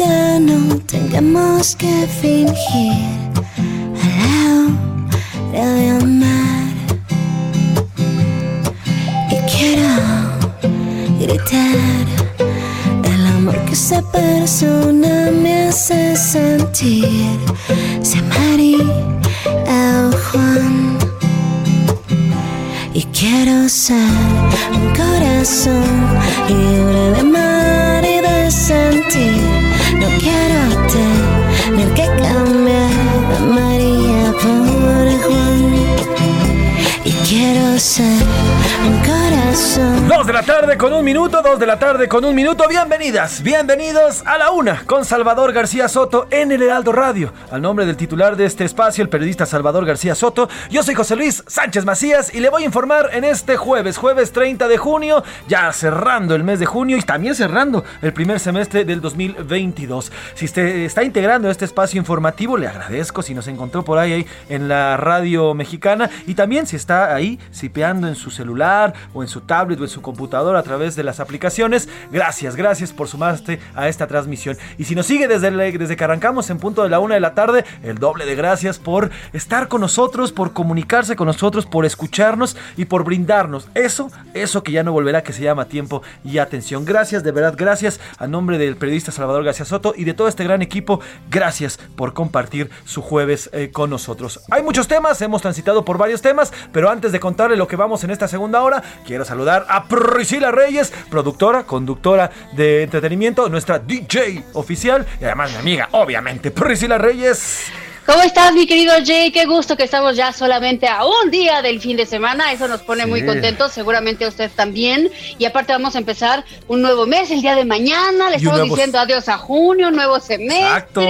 Que no tengamos que fingir al lado del mar. Y quiero gritar el amor que esa persona me hace sentir. Se María el Juan. Y quiero ser un corazón libre de mar y de sentir. No quiero tener que cambiar a María por Juan. Y quiero ser. Dos de la tarde con un minuto, dos de la tarde con un minuto. Bienvenidas, bienvenidos a la una con Salvador García Soto en el Heraldo Radio. Al nombre del titular de este espacio, el periodista Salvador García Soto, yo soy José Luis Sánchez Macías y le voy a informar en este jueves, jueves 30 de junio, ya cerrando el mes de junio y también cerrando el primer semestre del 2022. Si usted está integrando este espacio informativo, le agradezco si nos encontró por ahí, ahí en la radio mexicana y también si está ahí sipeando en su celular o en su tablet o en su computadora a través de las aplicaciones. Gracias, gracias por sumarte a esta transmisión. Y si nos sigue desde, desde que arrancamos en punto de la una de la tarde, el doble de gracias por estar con nosotros, por comunicarse con nosotros, por escucharnos y por brindarnos eso, eso que ya no volverá, que se llama tiempo y atención. Gracias, de verdad, gracias a nombre del periodista Salvador García Soto y de todo este gran equipo. Gracias por compartir su jueves eh, con nosotros. Hay muchos temas, hemos transitado por varios temas, pero antes de contarle lo que vamos en esta segunda hora, quiero saludar a Priscila Reyes, productora, conductora de entretenimiento, nuestra DJ oficial y además mi amiga, obviamente, Priscila Reyes. ¿Cómo estás, mi querido Jay? Qué gusto que estamos ya solamente a un día del fin de semana. Eso nos pone muy contentos, seguramente a usted también. Y aparte vamos a empezar un nuevo mes el día de mañana. Le estamos diciendo adiós a junio, nuevo semestre. Exacto.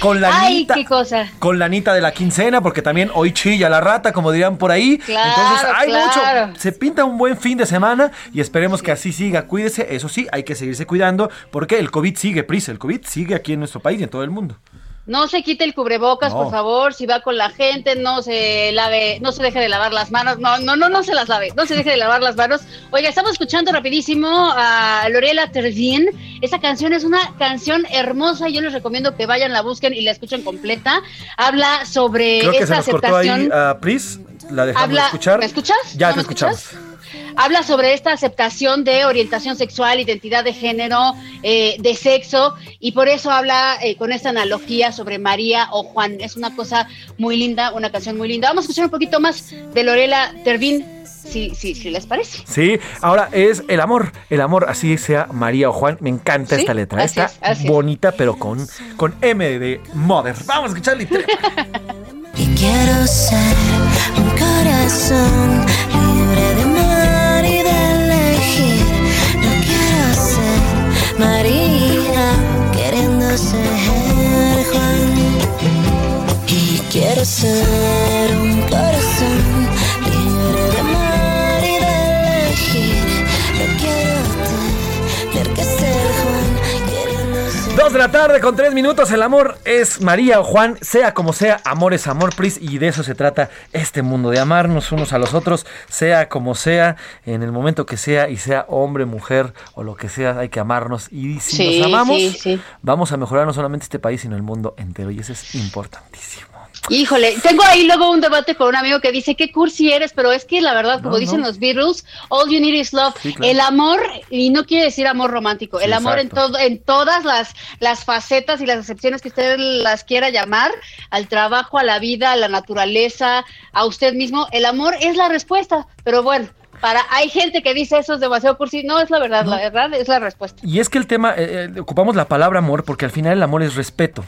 Con la Ay, qué cosa. Con la anita de la quincena, porque también hoy chilla la rata, como dirían por ahí. Entonces hay mucho. Se pinta un buen fin de semana y esperemos que así siga. Cuídese. Eso sí, hay que seguirse cuidando porque el COVID sigue, prisa. El COVID sigue aquí en nuestro país y en todo el mundo. No se quite el cubrebocas, No. por favor. Si va con la gente, no se lave, no se deje de lavar las manos. No, no, no, no se las lave. No se deje de lavar las manos. Oiga, estamos escuchando rapidísimo a Lorela Tervin. Esa canción es una canción hermosa. y Yo les recomiendo que vayan, la busquen y la escuchen completa. Habla sobre Creo que se esa nos cortó ahí aceptación. a Pris. La dejamos Habla- escuchar. ¿Me escuchas? Ya ¿No te me escuchamos. Habla sobre esta aceptación de orientación sexual, identidad de género, eh, de sexo, y por eso habla eh, con esta analogía sobre María o Juan. Es una cosa muy linda, una canción muy linda. Vamos a escuchar un poquito más de Lorela Tervín, si, si, si les parece. Sí, ahora es el amor, el amor, así sea María o Juan, me encanta Sí, esta letra, así está es, así es. bonita pero con, con M de Mother. Vamos a te- Y quiero ser un corazón quiero ser un corazón libre de amar y de elegir. No quiero tener que ser Juan. Dos de la tarde con tres minutos, el amor es María o Juan, sea como sea, amor es amor, Pris, y de eso se trata este mundo, de amarnos unos a los otros, sea como sea, en el momento que sea, y sea hombre, mujer o lo que sea, hay que amarnos, y si Sí, nos amamos, sí, sí. vamos a mejorar no solamente este país, sino el mundo entero, y eso es importantísimo. Híjole, tengo ahí luego un debate con un amigo que dice, qué cursi eres, pero es que la verdad, como No, dicen no. los Beatles, all you need is love. Sí, claro. El amor, y no quiere decir amor romántico, el amor en, todo, en todas las, las facetas y las excepciones que usted las quiera llamar, al trabajo, a la vida, a la naturaleza, a usted mismo, el amor es la respuesta, pero bueno. Para, hay gente que dice eso es demasiado cursi, no es la verdad, la verdad es la respuesta. Y es que el tema, eh, eh, ocupamos la palabra amor porque al final el amor es respeto.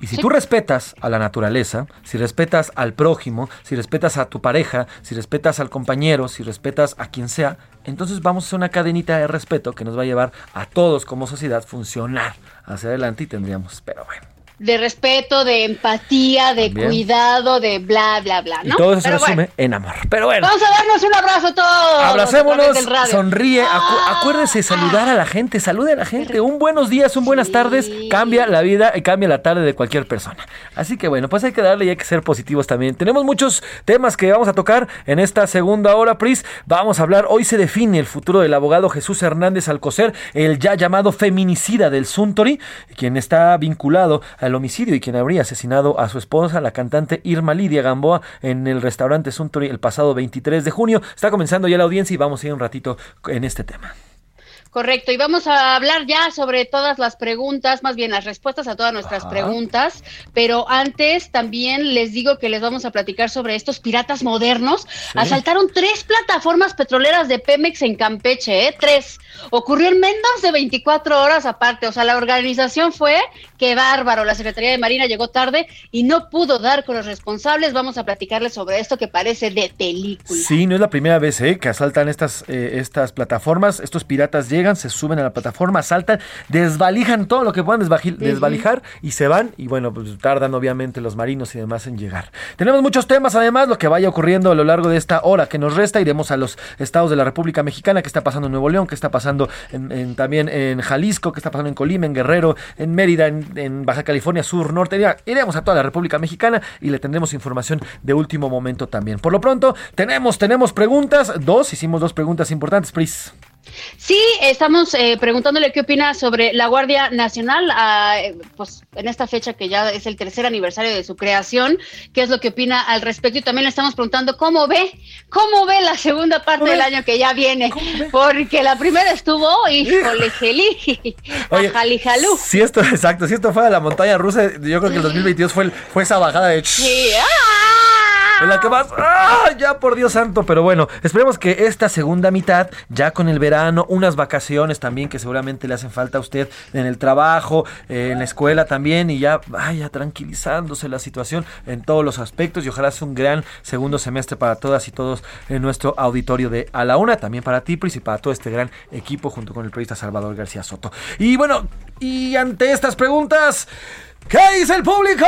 Y si Sí. tú respetas a la naturaleza, si respetas al prójimo, si respetas a tu pareja, si respetas al compañero, si respetas a quien sea, entonces vamos a hacer una cadenita de respeto que nos va a llevar a todos como sociedad funcionar hacia adelante y tendríamos, pero bueno. De respeto, de empatía, de cuidado, de bla, bla, bla, Y ¿no? todo eso se Pero bueno. resume en amor. Pero bueno. Vamos a darnos un abrazo todos. a Abracémonos, sonríe, acu- acuérdese de saludar a la gente, salude a la gente. Un buenos días, un buenas tardes, cambia la vida y cambia la tarde de cualquier persona. Así que bueno, pues hay que darle y hay que ser positivos también. Tenemos muchos temas que vamos a tocar en esta segunda hora, Pris. Vamos a hablar, hoy se define el futuro del abogado Jesús Hernández Alcocer, el ya llamado feminicida del Suntory, quien está vinculado al homicidio y quien habría asesinado a su esposa, la cantante Irma Lidia Gamboa, en el restaurante Suntory el pasado 23 de junio. Está comenzando ya la audiencia y vamos a ir un ratito en este tema. Correcto, y vamos a hablar ya sobre todas las preguntas, más bien las respuestas a todas nuestras Ajá. preguntas, pero antes también les digo que les vamos a platicar sobre estos piratas modernos. Asaltaron tres plataformas petroleras de Pemex en Campeche, ¿eh? Tres. Ocurrió en menos de 24 horas aparte, o sea, la organización fue, qué bárbaro, la Secretaría de Marina llegó tarde y no pudo dar con los responsables. Vamos a platicarles sobre esto que parece de película. Sí, no es la primera vez ¿eh? que asaltan estas, eh, estas plataformas. Estos piratas llegan, se suben a la plataforma, asaltan, desvalijan todo lo que puedan desvajil- desvalijar y se van. Y bueno, pues tardan obviamente los marinos y demás en llegar. Tenemos muchos temas, además, lo que vaya ocurriendo a lo largo de esta hora que nos resta. Iremos a los estados de la República Mexicana, qué está pasando en Nuevo León, qué está pasando en- en- también en Jalisco, qué está pasando en Colima, en Guerrero, en Mérida, en, en Baja California Sur, Norte. Ya, Iremos a toda la República Mexicana y le tendremos información de último momento también. Por lo pronto, tenemos, tenemos preguntas. Dos, hicimos dos preguntas importantes, Pris. Sí, estamos eh, preguntándole qué opina sobre la Guardia Nacional, ah, eh, pues en esta fecha que ya es el tercer aniversario de su creación, qué es lo que opina al respecto. Y también le estamos preguntando cómo ve, cómo ve la segunda parte del año que ya viene, porque la primera estuvo, híjole, jeli, Oye, ajalijalú. Si esto, exacto, si esto fuera la montaña rusa, yo creo que el 2022 fue, el- fue esa bajada de... Sí, ¡ah! En la que más, ¡ah! ya por Dios santo, pero bueno, esperemos que esta segunda mitad, ya con el verano, unas vacaciones también que seguramente le hacen falta a usted en el trabajo, eh, en la escuela también, y ya vaya tranquilizándose la situación en todos los aspectos y ojalá sea un gran segundo semestre para todas y todos en nuestro auditorio de A la Una, también para ti, Pris, y para todo este gran equipo junto con el periodista Salvador García Soto. Y bueno, y ante estas preguntas... ¿Qué dice el público?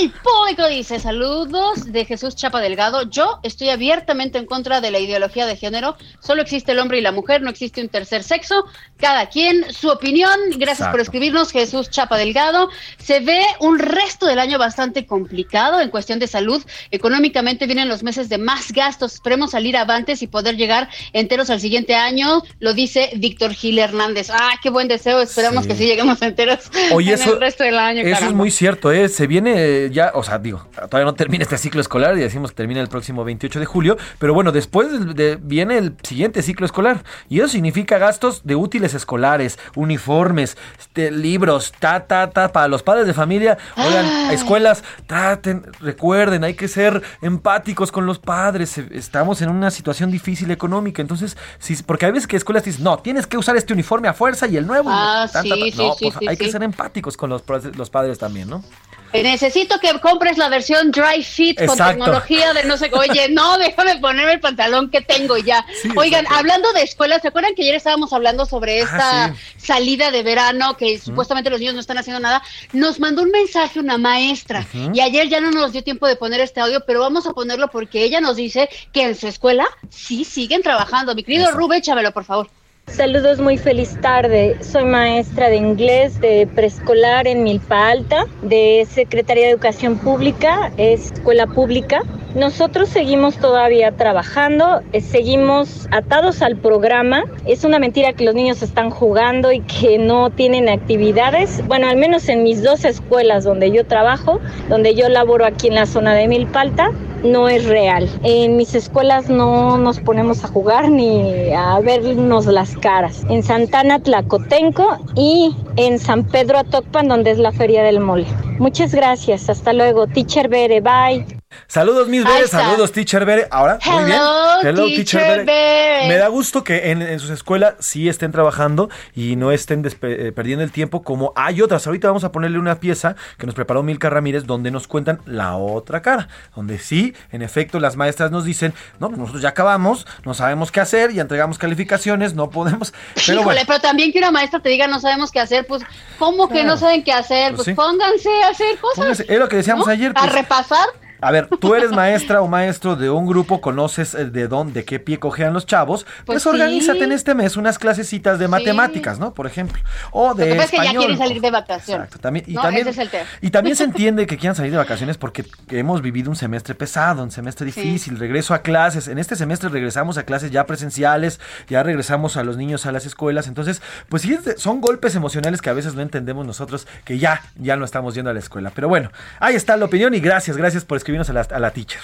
El público dice saludos de Jesús Chapa Delgado. Yo estoy abiertamente en contra de la ideología de género. Solo existe el hombre y la mujer, no existe un tercer sexo. Cada quien su opinión. Gracias Exacto. por escribirnos, Jesús Chapa Delgado. Se ve un resto del año bastante complicado en cuestión de salud. Económicamente vienen los meses de más gastos. Esperemos salir avantes y poder llegar enteros al siguiente año. Lo dice Víctor Gil Hernández. Ah, qué buen deseo. Esperamos Sí. que sí lleguemos enteros Oye, en eso, resto del año. eso es muy cierto, ¿eh? Se viene eh, ya, o sea, digo, todavía no termina este ciclo escolar y decimos que termina el próximo 28 de julio, pero bueno, después de- viene el siguiente ciclo escolar y eso significa gastos de útiles escolares, uniformes, este, libros, ta, ta, ta, para los padres de familia, oigan, escuelas, traten, recuerden, hay que ser empáticos con los padres, eh, estamos en una situación difícil económica, entonces, sí, porque hay veces que escuelas dicen, no, tienes que usar este uniforme a fuerza y el nuevo. Ah, ta, ta, ta". sí, sí, no, sí, pues hay que ser empáticos con los, los padres también, ¿no? Eh, Necesito que compres la versión dry fit con tecnología de no sé qué. Oye, no, déjame ponerme el pantalón que tengo ya. Oigan, hablando de escuelas, ¿se acuerdan que ayer estábamos hablando sobre esta Ah, salida de verano que supuestamente los niños no están haciendo nada? Nos mandó un mensaje una maestra y ayer ya no nos dio tiempo de poner este audio, pero vamos a ponerlo porque ella nos dice que en su escuela sí siguen trabajando. Mi querido Rubén, échamelo, por favor. Saludos, muy feliz tarde. Soy maestra de inglés de preescolar en Milpa Alta, de Secretaría de Educación Pública, escuela pública. Nosotros seguimos todavía trabajando, eh, seguimos atados al programa. Es una mentira que los niños están jugando y que no tienen actividades. Bueno, al menos en mis dos escuelas donde yo trabajo, donde yo laboro aquí en la zona de Milpa Alta, no es real. En mis escuelas no nos ponemos a jugar ni a vernos las caras. En Santana, Tlacotenco y en San Pedro Atocpan, donde es la Feria del Mole. Muchas gracias. Hasta luego. Teacher Bere, bye. Saludos, mis Bere, saludos, teacher Bere. Ahora, muy bien. Hello, teacher Bere. Me da gusto que en, en sus escuelas sí estén trabajando y no estén eh, perdiendo el tiempo como hay otras. Ahorita vamos a ponerle una pieza que nos preparó Milka Ramírez donde nos cuentan la otra cara. Donde sí, en efecto, las maestras nos dicen, no, pues nosotros ya acabamos, no sabemos qué hacer y entregamos calificaciones, no podemos. Pero Híjole, bueno, pero también que una maestra te diga no sabemos qué hacer, pues, ¿cómo que Claro. no saben qué hacer? Pues Pues, sí. pónganse a hacer cosas. Es lo que decíamos ¿no? ayer, A pues. repasar. A ver, tú eres maestra o maestro de un grupo, conoces eh, de dónde, de qué pie cojean los chavos, pues, Pues sí. organízate en este mes unas clasecitas de matemáticas, ¿no? Por ejemplo. O de Lo que pasa es que ya quieren salir de vacaciones. Exacto, también, y, ¿no? también, Ese es el tema. y también se entiende que quieran salir de vacaciones porque hemos vivido un semestre pesado, un semestre difícil, regreso a clases. En este semestre regresamos a clases ya presenciales, ya regresamos a los niños a las escuelas. Entonces, pues sí, son golpes emocionales que a veces no entendemos nosotros que ya, ya no estamos yendo a la escuela. Pero bueno, ahí está la opinión y gracias, gracias por a la, a la teacher.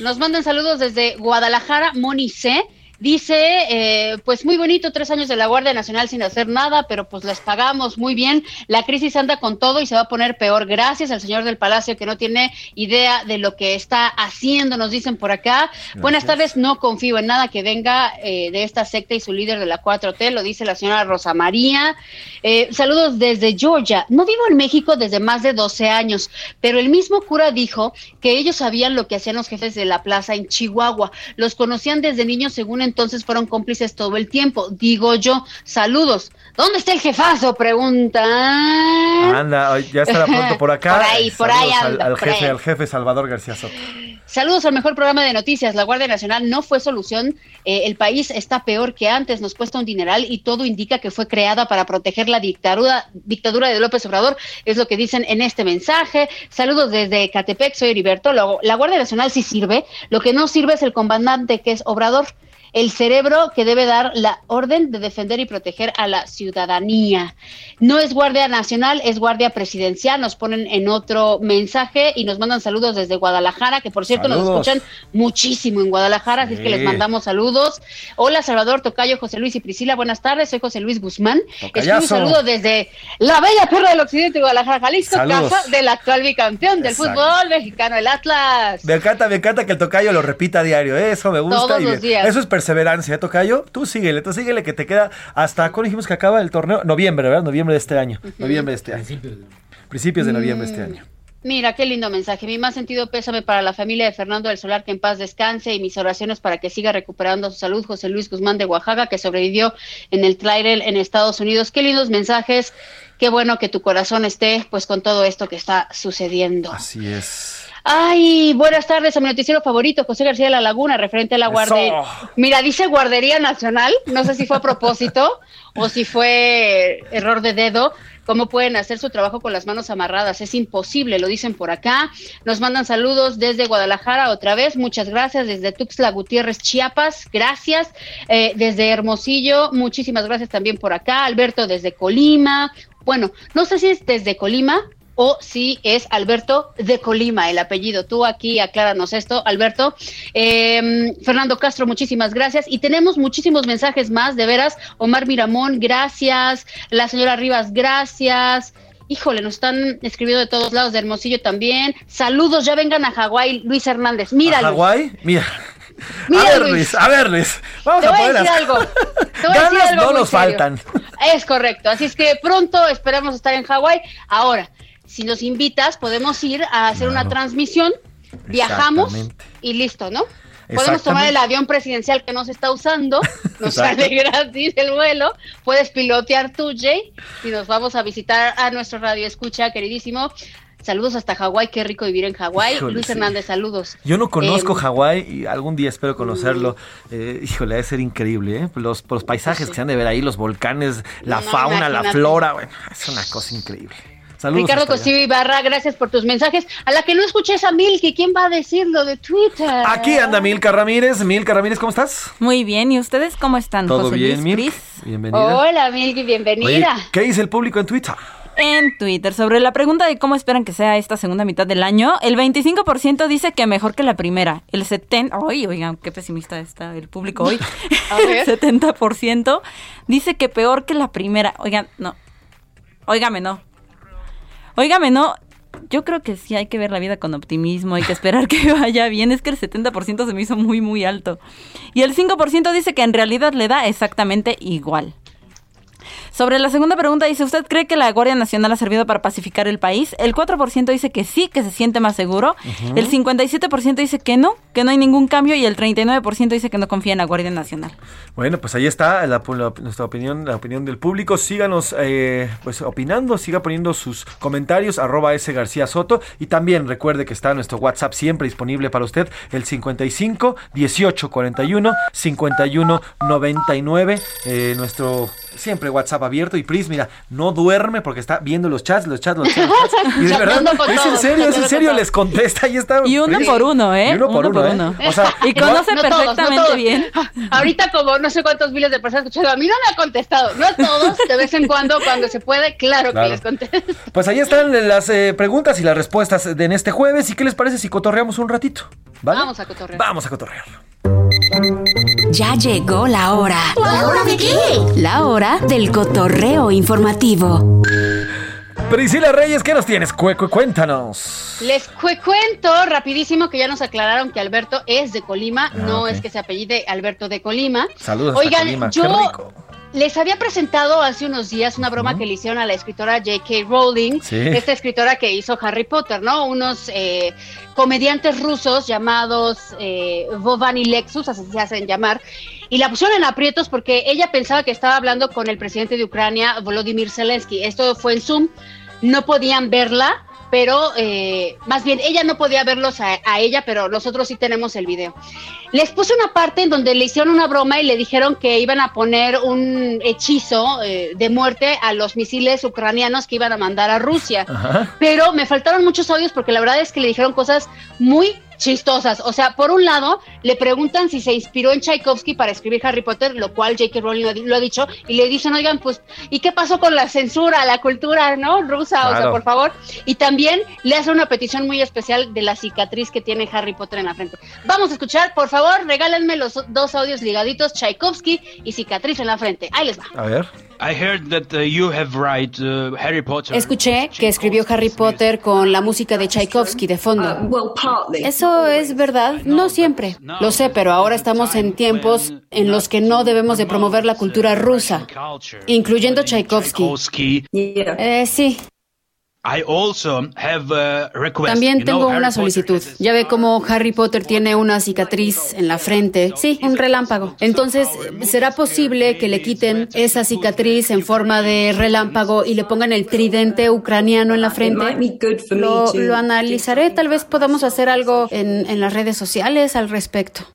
Nos mandan saludos desde Guadalajara, Moni C. Dice, eh, pues muy bonito, tres años de la Guardia Nacional sin hacer nada, pero pues les pagamos muy bien. La crisis anda con todo y se va a poner peor. Gracias al señor del Palacio que no tiene idea de lo que está haciendo, nos dicen por acá. Buenas tardes, no confío en nada que venga eh, de esta secta y su líder de la 4T, lo dice la señora Rosa María. Eh, saludos desde Georgia. No vivo en México desde más de 12 años, pero el mismo cura dijo que ellos sabían lo que hacían los jefes de la plaza en Chihuahua. Los conocían desde niños, según entonces fueron cómplices todo el tiempo. Digo yo, saludos. ¿Dónde está el jefazo? Pregunta. Anda, ya estará pronto por acá. Por ahí, por ahí Saludos al- anda, al, por jefe, ahí. al jefe Salvador García Soto. Saludos al mejor programa de noticias. La Guardia Nacional no fue solución. Eh, el país está peor que antes, nos cuesta un dineral y todo indica que fue creada para proteger la dictadura, dictadura de López Obrador. Es lo que dicen en este mensaje. Saludos desde Catepec, soy Heriberto. La Guardia Nacional sí sirve. Lo que no sirve es el comandante que es Obrador. El cerebro que debe dar la orden de defender y proteger a la ciudadanía. No es Guardia Nacional, es Guardia Presidencial. Nos ponen en otro mensaje y nos mandan saludos desde Guadalajara, que por cierto nos escuchan muchísimo en Guadalajara, así es que Sí. les mandamos saludos. Hola Salvador, Tocayo, José Luis y Priscila, buenas tardes, soy José Luis Guzmán. Es un Tocayazo. saludo desde la bella tierra del occidente de Guadalajara, Jalisco, Saludos. casa del actual bicampeón del Exacto. fútbol mexicano, el Atlas. Me encanta, me encanta que el tocayo lo repita a diario. ¿eh? Eso me gusta. Todos y los días. Eso es perseverancia, ¿eh, tocayo? Tú síguele, tú síguele que te queda hasta, ¿cuándo dijimos que acaba el torneo? Noviembre, ¿verdad? Noviembre de este año. Noviembre de este año. Principios de noviembre de este año. Mira, qué lindo mensaje. Mi más sentido pésame para la familia de Fernando del Solar, que en paz descanse, y mis oraciones para que siga recuperando su salud. José Luis Guzmán de Oaxaca, que sobrevivió en el tráiler en Estados Unidos. Qué lindos mensajes. qué bueno que tu corazón esté pues con todo esto que está sucediendo. Así es. Ay, buenas tardes a mi noticiero favorito, José García de la Laguna, referente a la guardería. Mira, dice Guardería Nacional, no sé si fue a propósito o si fue error de dedo. ¿Cómo pueden hacer su trabajo con las manos amarradas? Es imposible, lo dicen por acá. Nos mandan saludos desde Guadalajara otra vez. Muchas gracias. Desde Tuxtla Gutiérrez, Chiapas. Gracias. Eh, desde Hermosillo, muchísimas gracias también por acá. Alberto desde Colima. Bueno, no sé si es desde Colima o si es Alberto de Colima el apellido. Tú aquí acláranos esto, Alberto. Eh, Fernando Castro, muchísimas gracias. Y tenemos muchísimos mensajes más, de veras. Omar Miramón, gracias. La señora Rivas, gracias. Híjole, nos están escribiendo de todos lados, de Hermosillo también. Saludos, ya vengan a Hawái, Luis Hernández. Mira, ¿A Luis. Hawái? Mira. Mira, a ver, Luis. Luis. a ver, Luis. Vamos Te a voy a decir algo. Te voy a decir Ganas algo no nos serio. faltan. Es correcto. Así es que pronto esperamos estar en Hawái. Ahora, si nos invitas, podemos ir a hacer una transmisión. Viajamos y listo, ¿no? Podemos tomar el avión presidencial que no se está usando, nos sale gratis el vuelo, puedes pilotear tú, Jay, y nos vamos a visitar a nuestro radio escucha, queridísimo. Saludos hasta Hawái, qué rico vivir en Hawái. Luis sí. Hernández, saludos. Yo no conozco Em, Hawái y algún día espero conocerlo. Eh, híjole, debe ser increíble, ¿eh? Los, los paisajes que se han de ver ahí, los volcanes, la No, fauna, la flora, bueno, es una cosa increíble. Saludos. Ricardo. Costillo Ibarra, gracias por tus mensajes. A la que no escuches a Milky, ¿quién va a decirlo de Twitter? Aquí anda Milka Ramírez. Milka Ramírez, ¿cómo estás? Muy bien, ¿y ustedes cómo están? ¿Todo José bien, Luis Milk? Pris? Bienvenida. Hola, Milky, Oye, bienvenida. ¿qué dice el público en Twitter? En Twitter, sobre la pregunta de cómo esperan que sea esta segunda mitad del año, el 25% dice que mejor que la primera. El 70%, ay, oigan, qué pesimista está el público hoy. El 70% dice que peor que la primera. Oigan, no. Óigame, no. Óigame, no. Yo creo que sí hay que ver la vida con optimismo, hay que esperar que vaya bien. Es que el 70% se me hizo muy, muy alto. Y el 5% dice que en realidad le da exactamente igual. Sobre la segunda pregunta dice, ¿usted cree que la Guardia Nacional ha servido para pacificar el país? El 4% dice que sí, que se siente más seguro. Ujú. El 57% dice que no, que no hay ningún cambio. Y el 39% dice que no confía en la Guardia Nacional. Bueno, pues ahí está la- la- nuestra opinión, la opinión del público. Síganos eh, pues opinando, siga poniendo sus comentarios, arroba S García Soto. Y también recuerde que está nuestro WhatsApp siempre disponible para usted, el 55 18 41 51 99. eh, nuestro siempre WhatsApp abierto. Y Pris, mira, no duerme porque está viendo los chats, los chats, los chats. los chats. Y de verdad, es en serio, es en serio, les contesta. Ahí está. Y uno Pris. por uno, ¿eh? Y uno por Uno uno, por ¿eh? uno. O sea, Y no- conoce No todos, no perfectamente todos. bien. Ahorita como no sé cuántos miles de personas escuchando, a mí no me ha contestado. No a todos, de vez en cuando, cuando se puede, claro, Claro. que les contesto. Pues ahí están las eh, preguntas y las respuestas de en este jueves. ¿Y qué les parece si cotorreamos un ratito? ¿Vale? Vamos a cotorrear. Vamos a cotorrear. Ya llegó la hora. ¿La hora de qué? La hora del cotorreo informativo. Priscila Reyes, ¿qué nos tienes? Cueco, cuéntanos. Les cu- cuento rapidísimo que ya nos aclararon que Alberto es de Colima, no Ah, ok. es que se apellide Alberto de Colima. Saludos Oigan, Colima, qué yo rico. Les había presentado hace unos días una broma que le hicieron a la escritora J.K. Rowling, Sí. esta escritora que hizo Harry Potter, ¿no? Unos eh, comediantes rusos llamados eh, Vovan y Lexus, así se hacen llamar, y la pusieron en aprietos porque ella pensaba que estaba hablando con el presidente de Ucrania, Volodymyr Zelensky. Esto fue en Zoom, no podían verla, pero eh, más bien ella no podía verlos a, a ella, pero nosotros sí tenemos el video. Les puse una parte en donde le hicieron una broma y le dijeron que iban a poner un hechizo eh, de muerte a los misiles ucranianos que iban a mandar a Rusia. Pero me faltaron muchos audios porque la verdad es que le dijeron cosas muy chistosas. O sea, por un lado, le preguntan si se inspiró en Tchaikovsky para escribir Harry Potter, lo cual J.K. Rowling lo, ha di- lo ha dicho, y le dicen, oigan, pues, ¿y qué pasó con la censura, la cultura, no? Rusa, o sea, por favor. Y también le hace una petición muy especial de la cicatriz que tiene Harry Potter en la frente. Vamos a escuchar, por favor, regálenme los dos audios ligaditos, Tchaikovsky y cicatriz en la frente. Ahí les va. A ver. I heard that uh, you have write uh, Harry Potter. Escuché que escribió Harry Potter con la música de Tchaikovsky de fondo. Eso es verdad, no siempre. Lo sé, pero ahora estamos en tiempos en los que no debemos de promover la cultura rusa, incluyendo Tchaikovsky. Eh, sí. También tengo una solicitud. Ya ve cómo Harry Potter tiene una cicatriz en la frente. Sí, un relámpago. Entonces, ¿será posible que le quiten esa cicatriz en forma de relámpago y le pongan el tridente ucraniano en la frente? Lo, lo analizaré. Tal vez podamos hacer algo en, en las redes sociales al respecto.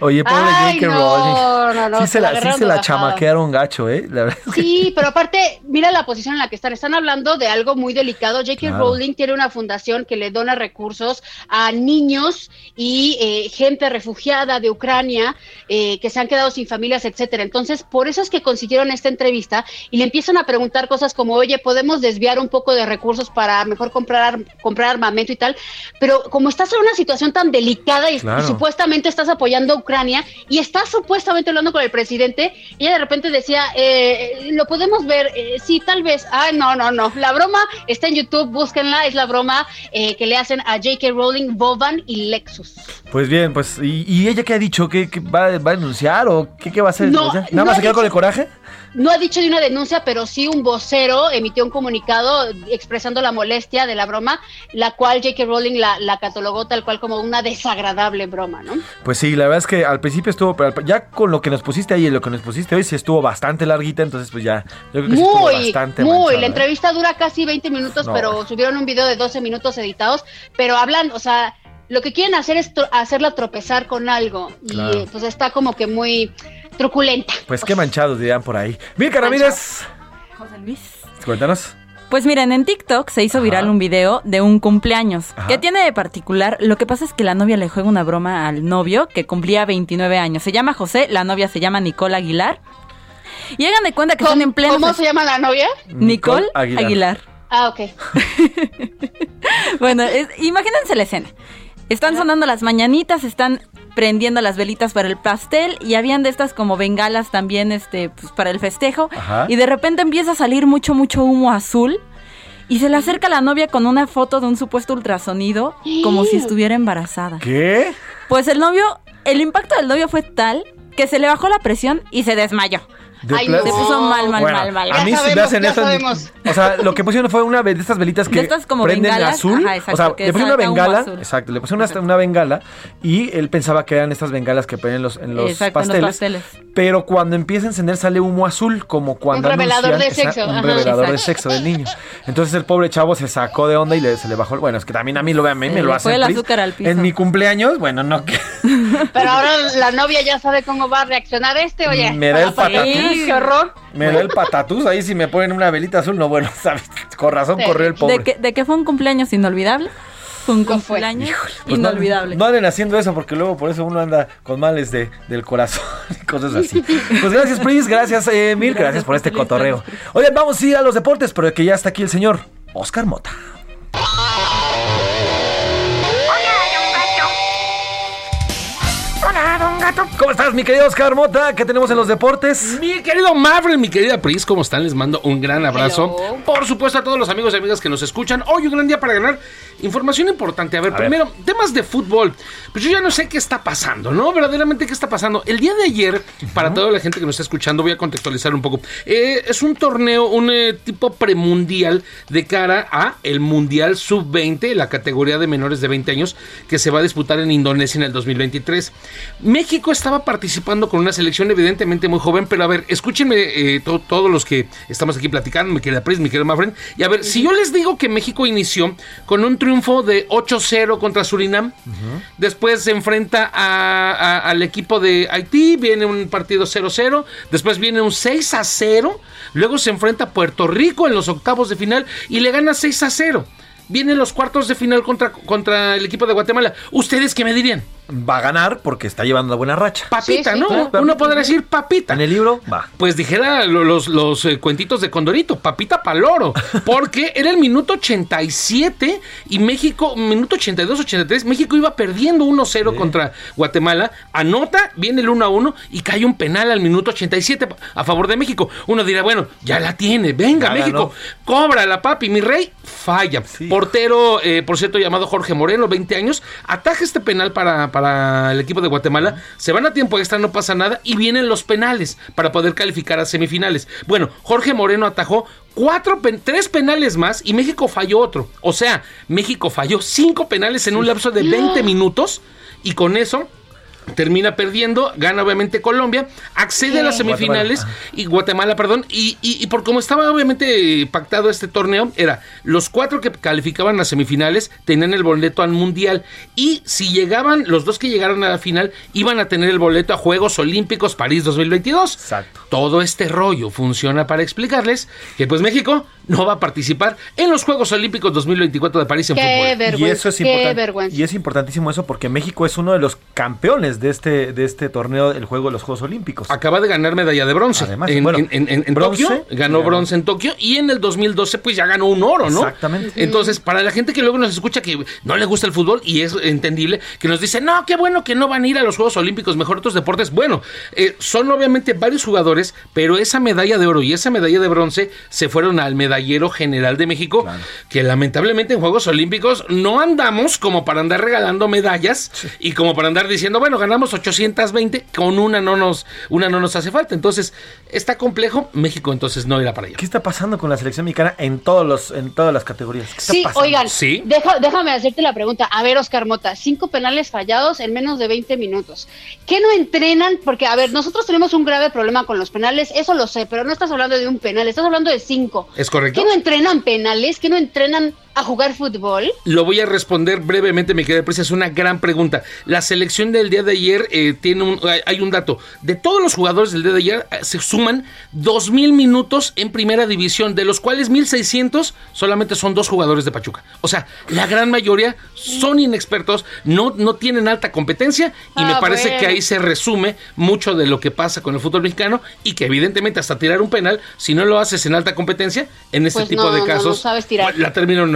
Oye, pobre J.K. no, Rowling. no, no, sí se la la, sí se la chamaquearon gacho, ¿eh? La verdad. Sí, pero aparte, mira la posición en la que están. Están hablando de algo muy delicado. J.K. Claro. Rowling tiene una fundación que le dona recursos a niños y eh, gente refugiada de Ucrania eh, que se han quedado sin familias, etcétera. Entonces, por eso es que consiguieron esta entrevista y le empiezan a preguntar cosas como, oye, podemos desviar un poco de recursos para mejor comprar, ar- comprar armamento y tal. Pero como estás en una situación tan delicada y, Claro. y supuestamente estás apoyando a Ucrania y estás supuestamente hablando con el presidente, ella de repente decía, eh, lo podemos ver, eh, sí, tal vez, ay, no, no, no, la broma está en YouTube, búsquenla, es la broma eh, que le hacen a J.K. Rowling, Boban y Lexus. Pues bien, pues, ¿y, y ella qué ha dicho? ¿Qué, qué va, va a denunciar o qué, qué va a hacer? No. ¿Nada no más se queda con el coraje? No ha dicho de una denuncia, pero sí un vocero emitió un comunicado expresando la molestia de la broma, la cual J.K. Rowling la, la catalogó tal cual como una desagradable broma, ¿no? Pues sí, la verdad es que al principio estuvo, pero ya con lo que nos pusiste ahí y lo que nos pusiste hoy, sí estuvo bastante larguita, entonces pues ya, yo creo que sí estuvo Muy, bastante muy. manchada, La ¿eh? entrevista dura casi 20 minutos, No. pero subieron un video de 12 minutos editados, pero hablan, o sea, lo que quieren hacer es hacerla tropezar con algo y Claro. pues está como que muy truculenta. Pues qué manchados dirían por ahí. Mirka Ramírez, José Luis. cuéntanos. Pues miren, en TikTok se hizo viral un video de un cumpleaños. Ajá. ¿Qué tiene de particular? Lo que pasa es que la novia le juega una broma al novio que cumplía 29 años. Se llama José, la novia se llama Nicole Aguilar. Y hagan de cuenta que están en pleno. ¿Cómo se llama la novia? Nicole, Aguilar. Aguilar. Ah, ok. Bueno, es- imagínense la escena. Están sonando las mañanitas, están prendiendo las velitas para el pastel y habían de estas como bengalas también este pues, para el festejo Ajá. y de repente empieza a salir mucho mucho humo azul y se le acerca la novia con una foto de un supuesto ultrasonido como si estuviera embarazada. ¿Qué? Pues el novio, el impacto del novio fue tal que se le bajó la presión y se desmayó. De Ay. Se puso mal, mal, Bueno, mal, mal. A Ya mí si me sabemos, hacen ya eso. sabemos. O sea, lo que pusieron fue una de estas velitas que De estas como prenden bengalas, azul. ajá, exacto, o sea, que le pusieron una bengala. azul. Exacto, le pusieron una, una bengala y él pensaba que eran estas bengalas que ponen en los, en los, Exacto, en los pasteles. Pero cuando empieza a encender sale humo azul, como cuando Un revelador de sexo, Un ajá. revelador de sexo del niño. Entonces el pobre chavo se sacó de onda y le, se le bajó. el- Bueno, es que también a mí lo vean, a mí me lo hacen. fue el azúcar al piso. En mi cumpleaños, bueno, no que. Pero ahora la novia ya sabe cómo va a reaccionar este, oye. Me da el para- Me da el patatús ahí si me ponen una velita azul. No, bueno, ¿sabes? Con razón Sí. corrió el pobre. ¿De que, de que fue un cumpleaños inolvidable? Fue un cumpleaños Pues no- inolvidable. No, anden haciendo eso porque luego por eso uno anda con males de, del corazón y cosas así. Pues gracias, Pris, gracias, eh, Mil, gracias, por este cotorreo. Oigan, vamos a ir a los deportes, pero que ya está aquí el señor Oscar Mota. ¿Cómo estás, mi querido Oscar Mota? ¿Qué tenemos en los deportes? Mi querido Maverick, mi querida Pris, ¿cómo están? Les mando un gran abrazo. Hello. Por supuesto, a todos los amigos y amigas que nos escuchan. Hoy un gran día para ganar información importante. A ver, A ver. primero, temas de fútbol. Pues yo ya no sé qué está pasando, ¿no? Verdaderamente qué está pasando. El día de ayer, para toda la gente que nos está escuchando, voy a contextualizar un poco. Eh, es un torneo, un eh, tipo premundial de cara a el Mundial Sub-20, la categoría de menores de 20 años, que se va a disputar en Indonesia en el 2023. México estaba participando con una selección evidentemente muy joven, pero a ver, escúchenme eh, to- todos los que estamos aquí platicando, mi querida Pris, mi querido Mafren, y a ver, si yo les digo que México inició con un triunfo de 8-0 contra Surinam, después se enfrenta a- a- al equipo de Haití, viene un partido 0-0, después viene un 6-0, luego se enfrenta a Puerto Rico en los octavos de final y le gana 6-0. Vienen los cuartos de final contra, contra el equipo de Guatemala. ¿Ustedes qué me dirían? Va a ganar porque está llevando una buena racha. Papita, Sí, sí, ¿no? claro. Uno podrá decir papita. En el libro, va. Pues dijera lo- los, los, eh, cuentitos de Condorito, papita paloro, porque era el minuto 87 y México, minuto 82, 83, México iba perdiendo 1-0 contra Guatemala, anota, viene el 1-1 y cae un penal al minuto 87 a favor de México. Uno dirá, bueno, ya la tiene, venga Ya México, cobra la papi, mi rey, falla. Portero, eh, por cierto, llamado Jorge Moreno, 20 años, ataja este penal para, para para el equipo de Guatemala. Se van a tiempo extra, no pasa nada. Y vienen los penales para poder calificar a semifinales. Bueno, Jorge Moreno atajó cuatro, tres penales más y México falló otro. O sea, México falló cinco penales en un lapso de 20 minutos. Y con eso termina perdiendo, gana obviamente Colombia, accede a las semifinales y Guatemala, perdón, y, y- y por como estaba obviamente pactado este torneo, era los cuatro que calificaban a semifinales tenían el boleto al mundial y si llegaban, los dos que llegaron a la final iban a tener el boleto a Juegos Olímpicos París 2022. Exacto. Todo este rollo funciona para explicarles que pues México no va a participar en los Juegos Olímpicos 2024 de París en Qué fútbol. vergüenza. Y eso es qué importante. vergüenza. Y es importantísimo eso porque México es uno de los campeones de este, de este torneo, el juego de los Juegos Olímpicos. Acaba de ganar medalla de bronce. Además, en, bueno, en- en- en- en bronce, Tokio ganó bronce en Tokio y en el 2012 pues ya ganó un oro, ¿no? Exactamente. Entonces, para la gente que luego nos escucha que no le gusta el fútbol y es entendible, que nos dice, no, qué bueno que no van a ir a los Juegos Olímpicos, mejor otros deportes. Bueno, eh, son obviamente varios jugadores, pero esa medalla de oro y esa medalla de bronce se fueron al medallero general de México, que lamentablemente en Juegos Olímpicos no andamos como para andar regalando medallas y como para andar diciendo, bueno, ganamos 820, con una no nos, una no nos hace falta. Entonces, está complejo, México entonces no irá para allá. ¿Qué está pasando con la selección mexicana en todos los, en todas las categorías? ¿Qué está Sí, pasando? oigan, Sí. deja- déjame hacerte la pregunta. A ver, Oscar Mota, cinco penales fallados en menos de 20 minutos. ¿Qué no entrenan? Porque, a ver, nosotros tenemos un grave problema con los penales, eso lo sé, pero no estás hablando de un penal, estás hablando de cinco. ¿Es correcto? ¿Qué no entrenan penales? ¿Qué no entrenan a jugar fútbol? Lo voy a responder brevemente, mi querida Prisa. Es una gran pregunta. La selección del día de ayer eh, tiene un. hay- un dato. De todos los jugadores del día de ayer eh, se suman 2.000 minutos en primera división, de los cuales 1.600 solamente son dos jugadores de Pachuca. O sea, la gran mayoría son inexpertos, no, no tienen alta competencia y me Ah, parece bueno. que ahí se resume mucho de lo que pasa con el fútbol mexicano y que evidentemente hasta tirar un penal, si no lo haces en alta competencia, en este Pues tipo no, de no, no casos, sabes tirar. la terminan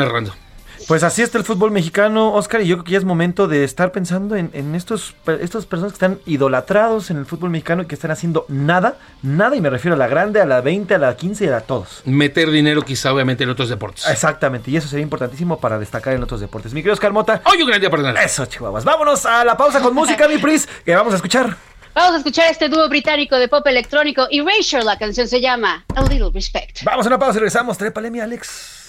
Pues así está el fútbol mexicano, Oscar, y yo creo que ya es momento de estar pensando en, en estos, estas personas que están idolatrados en el fútbol mexicano y que están haciendo nada, nada, y me refiero a la grande, a la 20, a la 15 y a todos. meter dinero quizá obviamente en otros deportes. Exactamente, y eso sería importantísimo para destacar en otros deportes. Mi querido Oscar Mota. Hoy un gran día para. Eso, chihuahuas. Vámonos a la pausa con música, mi Pris, que vamos a escuchar. Vamos a escuchar este dúo británico de pop electrónico Erasure, la canción se llama A Little Respect. Vamos a una pausa y regresamos. Trépale, mi Alex.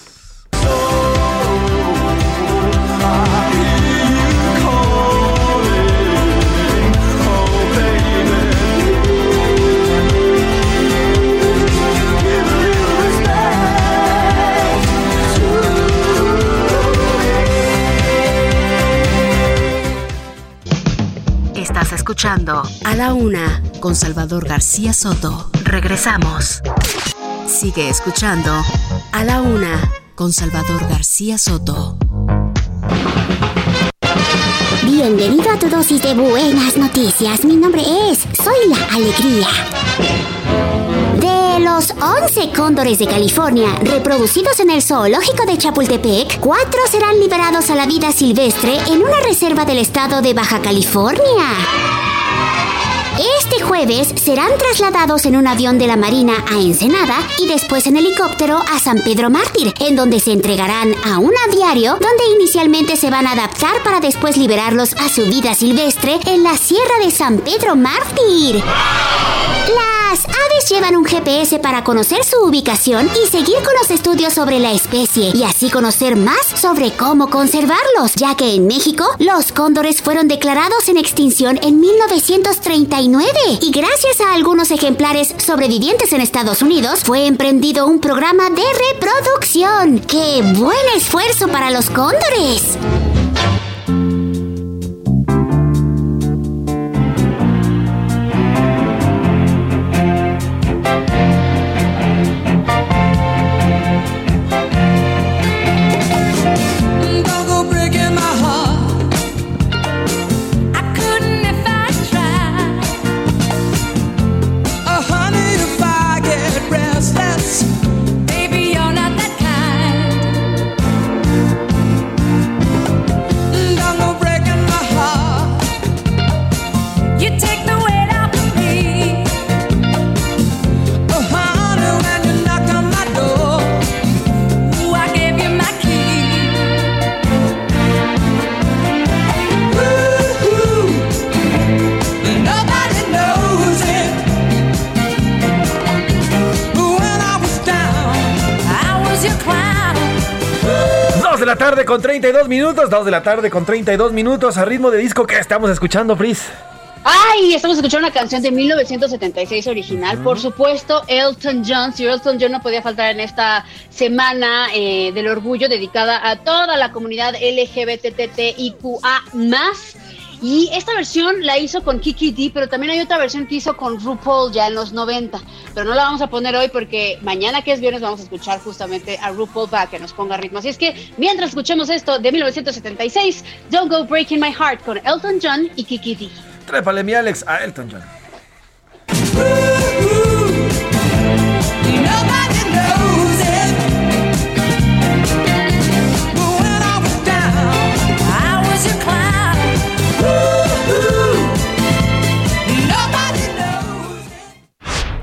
Estás escuchando A la Una con Salvador García Soto. Regresamos. Sigue escuchando A la Una con Salvador García Soto. Bienvenido a tu dosis de buenas noticias. Mi nombre es Soy la Alegría. Los 11 cóndores de California reproducidos en el zoológico de Chapultepec, cuatro serán liberados a la vida silvestre en una reserva del estado de Baja California. Este jueves serán trasladados en un avión de la Marina a Ensenada y después en helicóptero a San Pedro Mártir, en donde se entregarán a un aviario donde inicialmente se van a adaptar para después liberarlos a su vida silvestre en la Sierra de San Pedro Mártir. Las aves llevan un GPS para conocer su ubicación y seguir con los estudios sobre la especie y así conocer más sobre cómo conservarlos, ya que en México los cóndores fueron declarados en extinción en 1939 y gracias a algunos ejemplares sobrevivientes en Estados Unidos fue emprendido un programa de reproducción. ¡Qué buen esfuerzo para los cóndores! Con 32 minutos, 2 de la tarde con 32 minutos a ritmo de disco que estamos escuchando, Pris. Ay, estamos escuchando una canción de 1976 original, por supuesto, Elton John. Si Elton John no podía faltar en esta semana eh, del orgullo dedicada a toda la comunidad LGBTTIQA+. Y esta versión la hizo con Kiki D, pero también hay otra versión que hizo con RuPaul ya en los 90. Pero no la vamos a poner hoy porque mañana que es viernes vamos a escuchar justamente a RuPaul para que nos ponga ritmo. Así es que mientras escuchemos esto de 1976, Don't Go Breaking My Heart con Elton John y Kiki D. Trépale mi Alex a Elton John.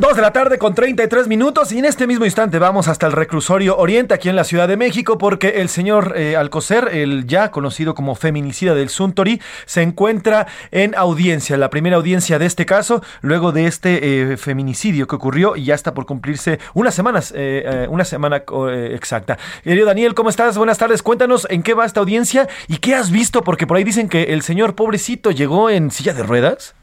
2 de la tarde con 33 minutos y en este mismo instante vamos hasta el reclusorio Oriente aquí en la Ciudad de México porque el señor eh, Alcocer, el ya conocido como feminicida del Suntory, se encuentra en audiencia, la primera audiencia de este caso, luego de este eh, feminicidio que ocurrió y ya está por cumplirse unas semanas, eh, eh, una semana exacta. Querido Daniel, ¿cómo estás? Buenas tardes, cuéntanos en qué va esta audiencia y qué has visto, porque por ahí dicen que el señor pobrecito llegó en silla de ruedas.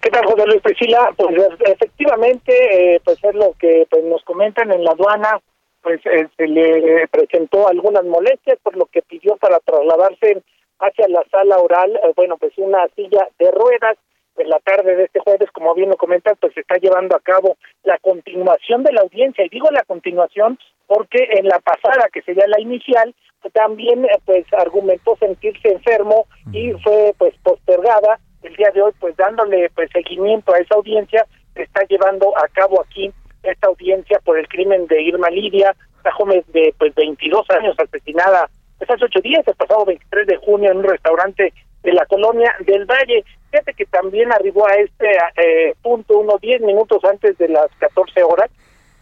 ¿Qué tal, José Luis Priscila? Pues efectivamente, eh, pues es lo que pues, nos comentan en la aduana, pues eh, se le presentó algunas molestias, por lo que pidió para trasladarse hacia la sala oral, eh, bueno, pues una silla de ruedas. En la tarde de este jueves, como bien lo comentas, pues se está llevando a cabo la continuación de la audiencia. Y digo la continuación porque en la pasada, que sería la inicial, también eh, pues argumentó sentirse enfermo y fue pues postergada el día de hoy pues dándole pues seguimiento a esa audiencia se está llevando a cabo aquí esta audiencia por el crimen de Irma Lidia esta joven de pues 22 años asesinada pues hace ocho días el pasado 23 de junio en un restaurante de la colonia del Valle. Fíjate que también arribó a este eh, punto unos 10 minutos antes de las 14 horas.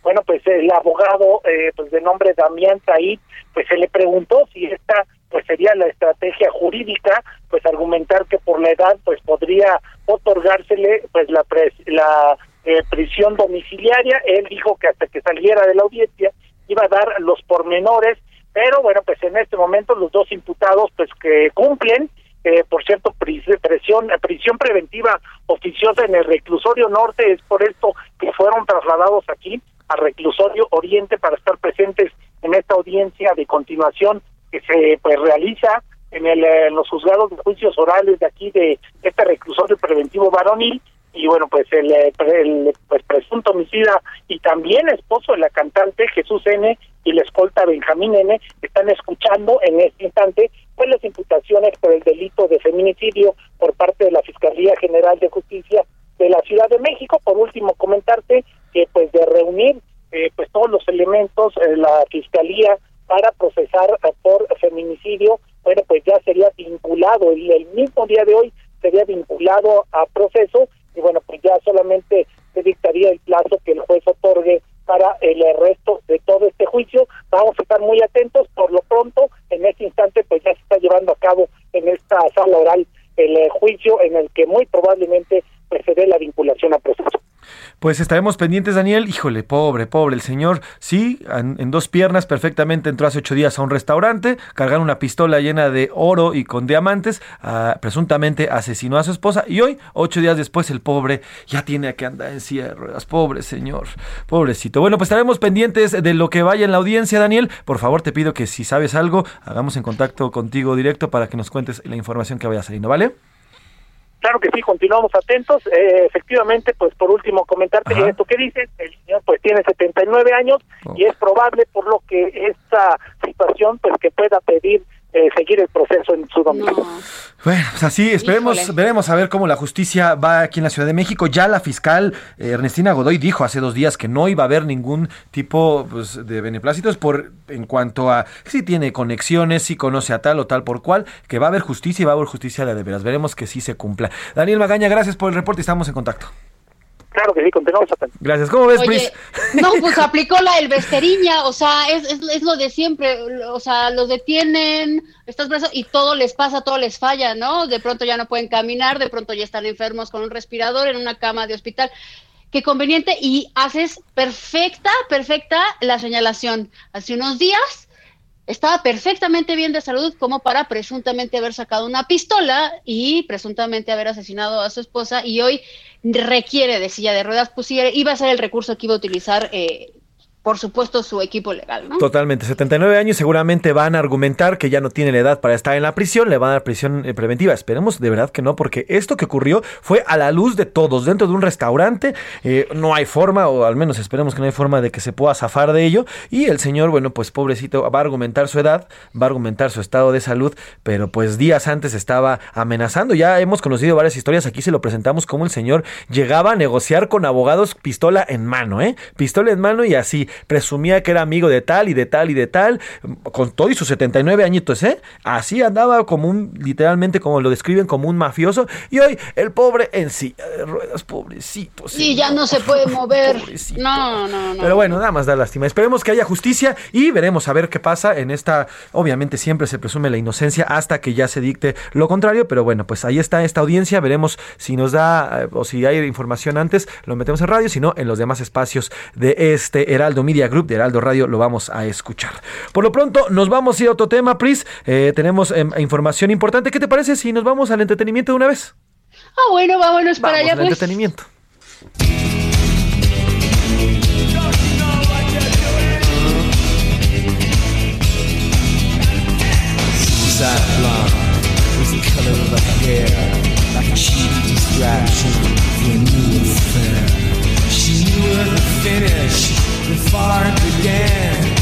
Bueno, pues el abogado, eh, pues de nombre Damián Said, pues se le preguntó si esta pues sería la estrategia jurídica, pues argumentar que por la edad pues podría otorgársele pues la pres- la eh, prisión domiciliaria. Él dijo que hasta que saliera de la audiencia iba a dar los pormenores, pero bueno, pues en este momento los dos imputados pues que cumplen eh, por cierto, pris- presión, prisión preventiva oficiosa en el reclusorio norte, es por esto que fueron trasladados aquí al reclusorio oriente para estar presentes en esta audiencia de continuación que se pues realiza en, el, eh, en los juzgados de juicios orales de aquí de este reclusorio preventivo varonil. Y bueno pues el, eh, el, pues presunto homicida y también esposo de la cantante Jesús N. y la escolta Benjamín N. están escuchando en este instante pues las imputaciones por el delito de feminicidio por parte de la Fiscalía General de Justicia de la Ciudad de México. Por último, comentarte que pues de reunir eh, pues todos los elementos eh, la Fiscalía para procesar por feminicidio, bueno, pues ya sería vinculado, el, el mismo día de hoy sería vinculado a proceso y bueno, pues ya solamente se dictaría el plazo que el juez otorgue para el resto de todo este juicio. Vamos a estar muy atentos. Por lo pronto, en este instante, pues ya se está llevando a cabo en esta sala oral el eh, juicio en el que muy probablemente pues, se dé la vinculación a proceso. Pues estaremos pendientes, Daniel. Híjole, pobre, pobre. El señor, sí, en, dos piernas, perfectamente entró hace ocho días a un restaurante, cargaron una pistola llena de oro y con diamantes, ah, presuntamente asesinó a su esposa y hoy, ocho días después, el pobre ya tiene que andar en silla de ruedas. Pobre señor, pobrecito. Bueno, pues estaremos pendientes de lo que vaya en la audiencia, Daniel. Por favor, te pido que si sabes algo, hagamos en contacto contigo directo para que nos cuentes la información que vaya saliendo, ¿vale? Claro que sí, continuamos atentos. Eh, efectivamente, pues por último comentarte esto que dices, el señor pues tiene 79 años y es probable por lo que esta situación pues que pueda pedir eh, seguir el proceso en su domicilio. Bueno, pues así esperemos, Híjole. veremos a ver cómo la justicia va aquí en la Ciudad de México. Ya la fiscal eh, Ernestina Godoy dijo hace dos días que no iba a haber ningún tipo pues, de beneplácitos por en cuanto a si tiene conexiones, si conoce a tal o tal por cual, que va a haber justicia y va a haber justicia de veras. Veremos que sí se cumpla. Daniel Magaña, gracias por el reporte. Estamos en contacto. Claro que sí, continuamos atentos. Gracias. ¿Cómo ves, Oye, Pris? no, pues aplicó la del Vesteriña, o sea, es, es, es lo de siempre, o sea, los detienen, estás preso y todo les pasa, todo les falla, ¿no? De pronto ya no pueden caminar, de pronto ya están enfermos con un respirador en una cama de hospital. que conveniente y haces perfecta, perfecta la señalación. Hace unos días estaba perfectamente bien de salud como para presuntamente haber sacado una pistola y presuntamente haber asesinado a su esposa y hoy requiere de silla de ruedas, pues iba a ser el recurso que iba a utilizar, eh, por supuesto, su equipo legal, ¿no? Totalmente, 79 años seguramente van a argumentar que ya no tiene la edad para estar en la prisión, le van a dar prisión eh, preventiva. Esperemos de verdad que no, porque esto que ocurrió fue a la luz de todos, dentro de un restaurante, eh, no hay forma, o al menos esperemos que no hay forma de que se pueda zafar de ello, y el señor, bueno, pues pobrecito, va a argumentar su edad, va a argumentar su estado de salud, pero pues días antes estaba amenazando, ya hemos conocido varias historias, aquí se lo presentamos como el señor llegaba a negociar con abogados pistola en mano, ¿eh? Pistola en mano y así, presumía que era amigo de tal y de tal y de tal, con todo y sus 79 añitos, ¿eh? Así andaba como un, literalmente como lo describen, como un mafioso. Y hoy el pobre en silla de ruedas, pobrecito. Y ya no se puede mover. No, no, no. Pero bueno, nada más da lástima. Esperemos que haya justicia y veremos a ver qué pasa en esta. Obviamente siempre se presume la inocencia hasta que ya se dicte lo contrario, pero bueno, pues ahí está esta audiencia. Veremos si nos da eh, o si hay información antes, lo metemos en radio, si no, en los demás espacios de este Heraldo Media Group de Heraldo Radio lo vamos a escuchar. Por lo pronto, nos vamos a ir a otro tema, Pris. Eh, tenemos em, información importante. ¿Qué te parece si nos vamos al entretenimiento de una vez? Ah, bueno, vámonos para Vamos allá, al pues. entretenimiento. Suicide blonde was the color of her hair, like a cheap distraction for a new affair. She knew of the finish before it began.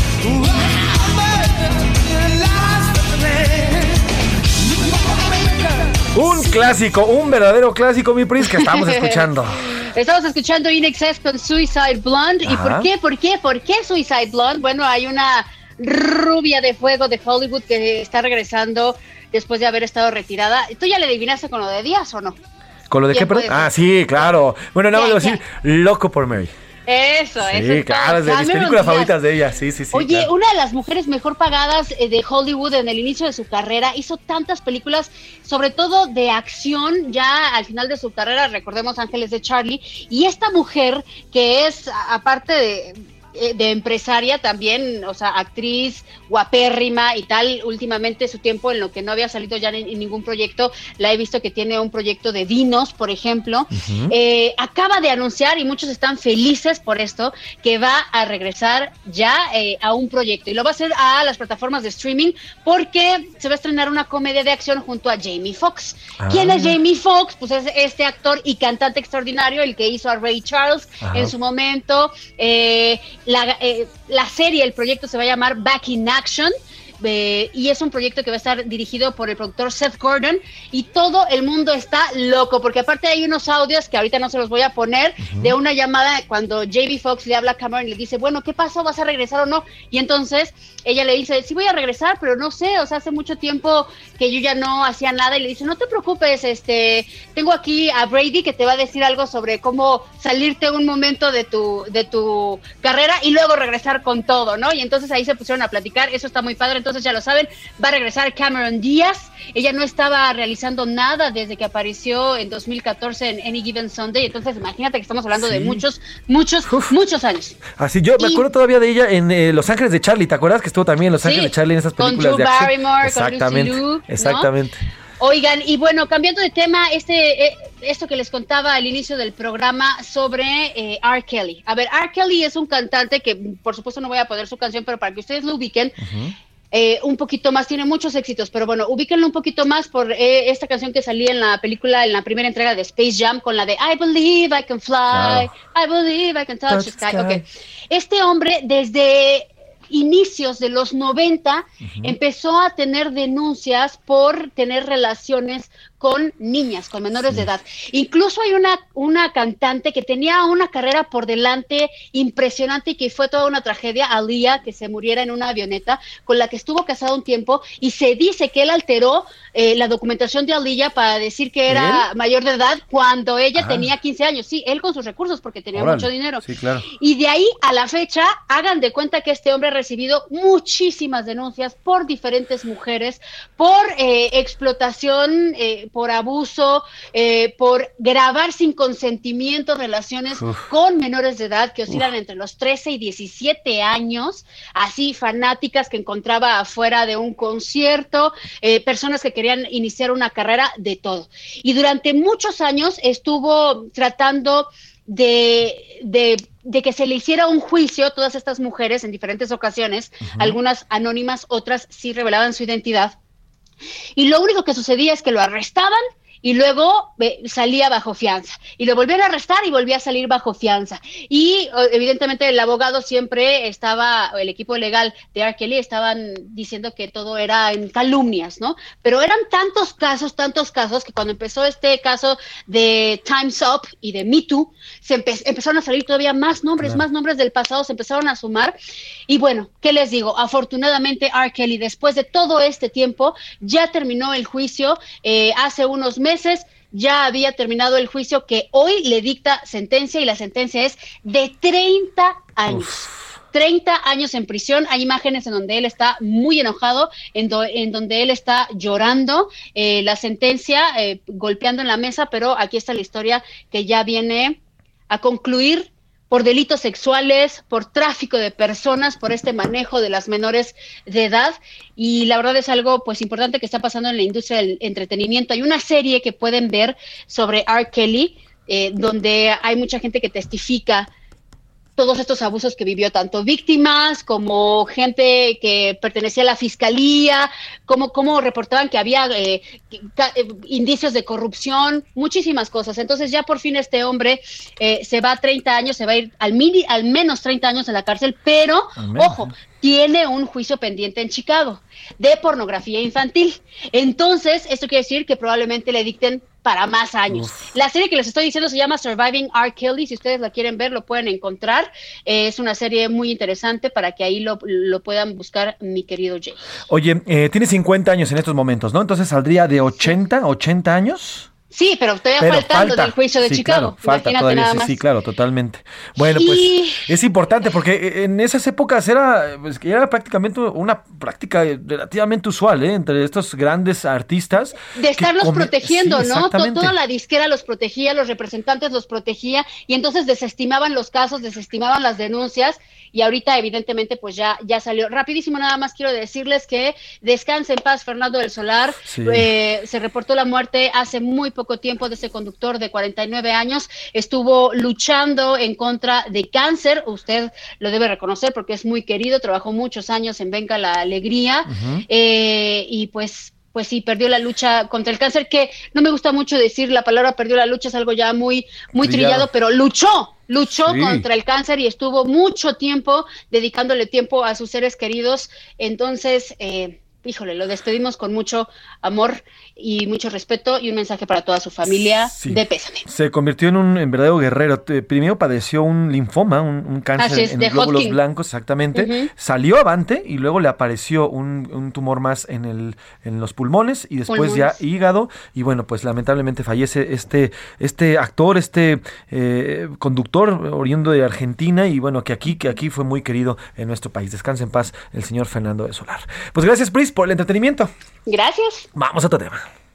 Un clásico, un verdadero clásico, mi Pris, que estamos escuchando. Estamos escuchando In Excess con Suicide Blonde. ¿Y por qué? ¿Por qué? ¿Por qué Suicide Blonde? Bueno, hay una rubia de fuego de Hollywood que está regresando después de haber estado retirada. ¿Tú ya le adivinaste con lo de Díaz o no? ¿Con lo de qué, ¿Quién perdón? Ah, sí, claro. Bueno, nada más decir Loco por Mary. Eso, eso. Sí, es claro, es de mis películas favoritas de ella. Sí, sí, sí. Oye, claro. una de las mujeres mejor pagadas eh, de Hollywood en el inicio de su carrera, hizo tantas películas, sobre todo de acción, ya al final de su carrera, recordemos Ángeles de Charlie, y esta mujer que es, aparte de, de empresaria, también, o sea, actriz, guapérrima y tal, últimamente su tiempo en lo que no había salido ya en, en ningún proyecto, la he visto que tiene un proyecto de vinos, por ejemplo, eh, acaba de anunciar, y muchos están felices por esto, que va a regresar ya eh, a un proyecto. Y lo va a hacer a las plataformas de streaming porque se va a estrenar una comedia de acción junto a Jamie Foxx. Ah. ¿Quién es Jamie Foxx? Pues es este actor y cantante extraordinario, el que hizo a Ray Charles en su momento. Eh, la, eh, la serie, el proyecto se va a llamar Back in Action. Eh, y es un proyecto que va a estar dirigido por el productor Seth Gordon y todo el mundo está loco porque aparte hay unos audios que ahorita no se los voy a poner de una llamada cuando Jamie Foxx le habla a Cameron y le dice bueno qué pasó vas a regresar o no y entonces ella le dice sí voy a regresar pero no sé o sea hace mucho tiempo que yo ya no hacía nada y le dice no te preocupes este tengo aquí a Brady que te va a decir algo sobre cómo salirte un momento de tu de tu carrera y luego regresar con todo no y entonces ahí se pusieron a platicar eso está muy padre entonces ya lo saben va a regresar Cameron Díaz ella no estaba realizando nada desde que apareció en 2014 en Any Given Sunday entonces imagínate que estamos hablando de muchos muchos muchos años Así yo me acuerdo todavía de ella en eh, Los Ángeles de Charlie, ¿te acuerdas que estuvo también en Los Sí, Ángeles de Charlie en esas con películas Drew de acción? Barrymore, con Lucy exactamente, ¿no? exactamente. Oigan, y bueno, cambiando de tema, este, eh, esto que les contaba al inicio del programa sobre eh, R. Kelly. A ver, R. Kelly es un cantante que, por supuesto, no voy a poner su canción, pero para que ustedes lo ubiquen, eh, un poquito más, tiene muchos éxitos, pero bueno, ubíquenlo un poquito más por eh, esta canción que salía en la película, en la primera entrega de Space Jam, con la de I believe I can fly. I believe I can touch, the sky. sky. Ok. Este hombre, desde inicios de los 90, empezó a tener denuncias por tener relaciones con niñas, con menores de edad. Incluso hay una, una cantante que tenía una carrera por delante impresionante y que fue toda una tragedia, Alía, que se muriera en una avioneta, con la que estuvo casado un tiempo, y se dice que él alteró eh, la documentación de Alía para decir que era ¿Él? mayor de edad cuando ella tenía 15 años. Sí, él con sus recursos, porque tenía Órale. mucho dinero. Sí, claro. Y de ahí a la fecha, hagan de cuenta que este hombre ha recibido muchísimas denuncias por diferentes mujeres, por eh, explotación, eh, por abuso, eh, por grabar sin consentimiento relaciones con menores de edad que oscilan entre los 13 y 17 años, así fanáticas que encontraba afuera de un concierto, eh, personas que querían iniciar una carrera de todo. Y durante muchos años estuvo tratando de, de, que se le hiciera un juicio a todas estas mujeres en diferentes ocasiones, algunas anónimas, otras sí revelaban su identidad. Y lo único que sucedía es que lo arrestaban y luego eh, salía bajo fianza. Y lo volvían a arrestar y volvía a salir bajo fianza. Y evidentemente el abogado siempre estaba el equipo legal de R. Kelly estaban diciendo que todo era en calumnias no pero eran tantos casos tantos casos que cuando empezó este caso de Times Up y de Me Too se empezaron a salir todavía más nombres más nombres del pasado se empezaron a sumar y bueno qué les digo afortunadamente R. Kelly después de todo este tiempo ya terminó el juicio eh, hace unos meses ya había terminado el juicio que hoy le dicta sentencia y la sentencia es de 30 años. 30 años en prisión. Hay imágenes en donde él está muy enojado, en, en donde él está llorando eh, la sentencia, eh, golpeando en la mesa, pero aquí está la historia que ya viene a concluir por delitos sexuales, por tráfico de personas, por este manejo de las menores de edad. Y la verdad es algo pues importante que está pasando en la industria del entretenimiento. Hay una serie que pueden ver sobre R. Kelly, eh, donde hay mucha gente que testifica todos estos abusos que vivió tanto víctimas como gente que pertenecía a la fiscalía, como, como reportaban que había eh, eh, indicios de corrupción, muchísimas cosas. Entonces ya por fin este hombre eh, se va a 30 años, se va a ir al, mini, al menos 30 años en la cárcel, pero, ojo, tiene un juicio pendiente en Chicago de pornografía infantil. Entonces, esto quiere decir que probablemente le dicten para más años. La serie que les estoy diciendo se llama Surviving R. Kelly. Si ustedes la quieren ver, lo pueden encontrar. es una serie muy interesante para que ahí lo, puedan buscar, mi querido Jay. Oye, eh, tiene 50 años en estos momentos, ¿no? Entonces saldría de 80, 80 años. Sí, pero todavía faltando del juicio de Chicago. falta todavía, sí, claro, totalmente. Bueno, pues es importante porque en esas épocas era, pues, era prácticamente una práctica relativamente usual ¿eh? entre estos grandes artistas. De estarlos protegiendo, ¿no? Toda la disquera los protegía, los representantes los protegía y entonces desestimaban los casos, desestimaban las denuncias y ahorita evidentemente pues ya, ya salió. Rapidísimo nada más quiero decirles que descanse en paz Fernando del Solar. Eh, se reportó la muerte hace muy poco tiempo de ese conductor de 49 años. Estuvo luchando en contra de cáncer. Usted lo debe reconocer porque es muy querido. Trabajó muchos años en Venga la Alegría. Eh, y pues pues sí, perdió la lucha contra el cáncer, que no me gusta mucho decir la palabra perdió la lucha, es algo ya muy, muy trillado, pero luchó, luchó contra el cáncer y estuvo mucho tiempo dedicándole tiempo a sus seres queridos. Entonces, eh, híjole, lo despedimos con mucho amor y mucho respeto y un mensaje para toda su familia de pésame. Se convirtió en un verdadero guerrero. Primero padeció un linfoma, un, cáncer en los glóbulos blancos, exactamente. Salió avante y luego le apareció un, tumor más en, el, en los pulmones y después ya hígado. Y bueno, pues lamentablemente fallece este, este actor, este eh, conductor oriundo de Argentina y bueno, que aquí, que aquí fue muy querido en nuestro país. Descanse en paz el señor Fernando de Solar. Pues gracias, Pris, por el entretenimiento. Gracias. Vamos a otro tema.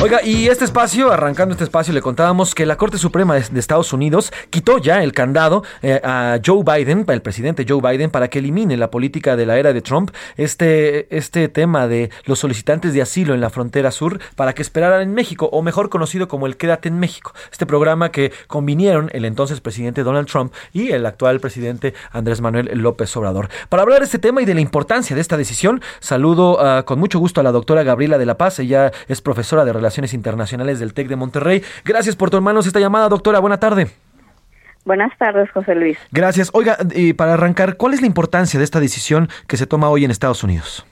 Oiga, y este espacio, arrancando este espacio, le contábamos que la Corte Suprema de, Estados Unidos quitó ya el candado eh, a Joe Biden, el presidente Joe Biden, para que elimine la política de la era de Trump, este, este tema de los solicitantes de asilo en la frontera sur, para que esperaran en México, o mejor conocido como el Quédate en México. Este programa que convinieron el entonces presidente Donald Trump y el actual presidente Andrés Manuel López Obrador. Para hablar de este tema y de la importancia de esta decisión, saludo ah, con mucho gusto a la doctora Gabriela de la Paz. Ella es profesora de Relaciones Internacionales del TEC de Monterrey. Gracias por tomarnos esta llamada, doctora. Buena tarde. Buenas tardes, José Luis. Gracias. Oiga, y para arrancar, ¿cuál es la importancia de esta decisión que se toma hoy en Estados Unidos?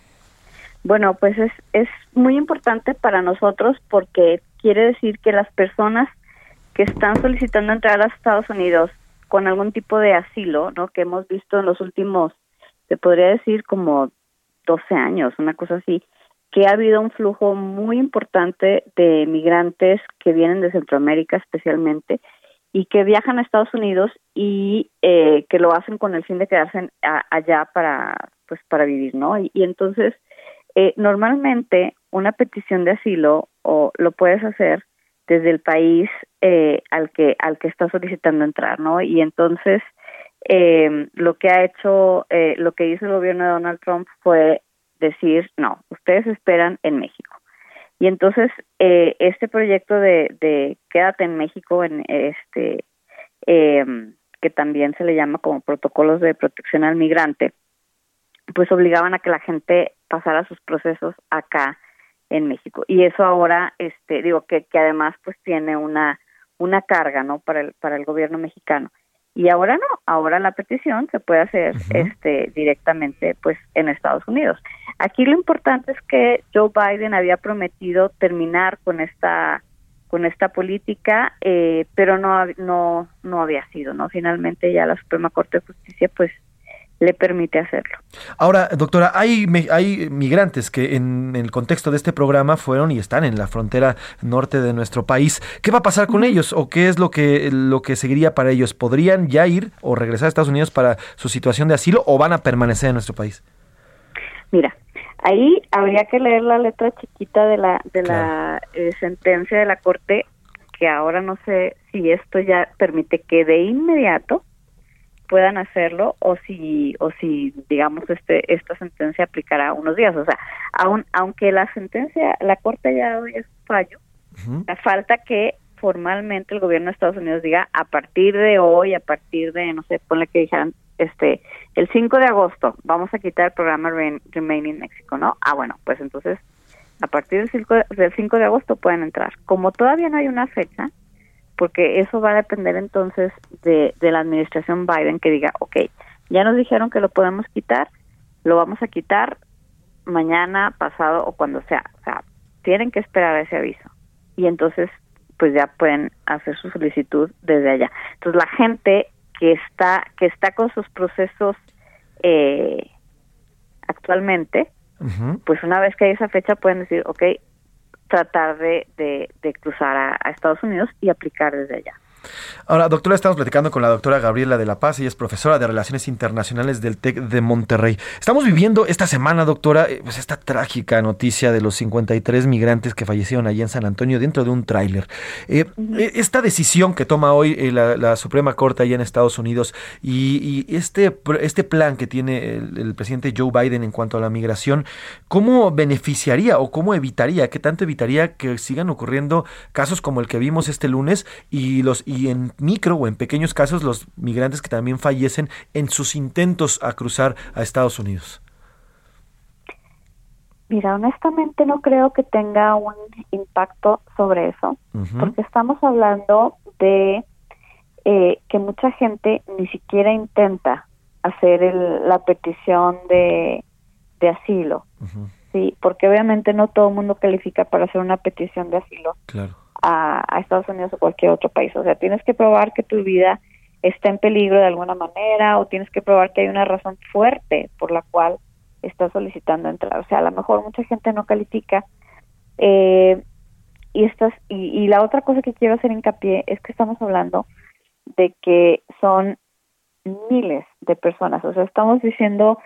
Bueno, pues es, es muy importante para nosotros porque quiere decir que las personas que están solicitando entrar a Estados Unidos con algún tipo de asilo, ¿no? Que hemos visto en los últimos, se podría decir como 12 años, una cosa así, que ha habido un flujo muy importante de migrantes que vienen de Centroamérica especialmente y que viajan a Estados Unidos y eh, que lo hacen con el fin de quedarse allá para pues para vivir no y, entonces Eh, normalmente una petición de asilo o lo puedes hacer desde el país eh, al que al que está solicitando entrar, ¿no? Y entonces eh, lo que ha hecho, eh, lo que hizo el gobierno de Donald Trump fue decir, no, ustedes esperan en México. Y entonces eh, este proyecto de, de quédate en México, en este em, que también se le llama como protocolos de protección al migrante, pues obligaban a que la gente pasara sus procesos acá en México. Y eso ahora, este, digo que, que además pues tiene una una carga, ¿no? Para el para el gobierno mexicano. Y ahora no, ahora la petición se puede hacer este directamente pues en Estados Unidos. Aquí lo importante es que Joe Biden había prometido terminar con esta con esta política, eh, pero no no no había sido, ¿no? Finalmente ya la Suprema Corte de Justicia pues le permite hacerlo. Ahora, doctora, hay, hay migrantes que en, el contexto de este programa fueron y están en la frontera norte de nuestro país. ¿Qué va a pasar con ellos o qué es lo que, lo que seguiría para ellos? ¿Podrían ya ir o regresar a Estados Unidos para su situación de asilo o van a permanecer en nuestro país? Mira, ahí habría que leer la letra chiquita de la, de la eh, sentencia de la Corte, que ahora no sé si esto ya permite que de inmediato puedan hacerlo o si o si digamos este esta sentencia aplicará unos días. O sea aun, aunque la sentencia la corte ya dado es fallo falta que formalmente el gobierno de Estados Unidos diga a partir de hoy a partir de no sé ponle que dijeran este el 5 de agosto vamos a quitar el programa Remain in México no ah bueno pues entonces a partir del 5 del 5 de agosto pueden entrar. Como todavía no hay una fecha porque eso va a depender entonces de, de la administración Biden que diga, ok, ya nos dijeron que lo podemos quitar, lo vamos a quitar mañana, pasado o cuando sea. O sea, tienen que esperar ese aviso. Y entonces, pues ya pueden hacer su solicitud desde allá. Entonces, la gente que está, que está con sus procesos eh, actualmente, pues una vez que hay esa fecha pueden decir, ok, tratar de, de, cruzar a, Estados Unidos y aplicar desde allá. Ahora, doctora, estamos platicando con la doctora Gabriela de la Paz, ella es profesora de Relaciones Internacionales del TEC de Monterrey. Estamos viviendo esta semana, doctora, eh, pues esta trágica noticia de los 53 migrantes que fallecieron allí en San Antonio dentro de un tráiler. Eh, eh, esta decisión que toma hoy la, Suprema Corte allá en Estados Unidos y, este, este plan que tiene el, presidente Joe Biden en cuanto a la migración, ¿cómo beneficiaría o cómo evitaría, qué tanto evitaría que sigan ocurriendo casos como el que vimos este lunes y los y en micro o en pequeños casos los migrantes que también fallecen en sus intentos a cruzar a Estados Unidos? Mira, honestamente no creo que tenga un impacto sobre eso, porque estamos hablando de eh, que mucha gente ni siquiera intenta hacer la petición de, de asilo, sí, porque obviamente no todo el mundo califica para hacer una petición de asilo. Claro a, Estados Unidos o cualquier otro país. O sea, tienes que probar que tu vida está en peligro de alguna manera o tienes que probar que hay una razón fuerte por la cual estás solicitando entrar. O sea, a lo mejor mucha gente no califica. Eh, y, estas, y, la otra cosa que quiero hacer hincapié es que estamos hablando de que son miles de personas. O sea, estamos diciendo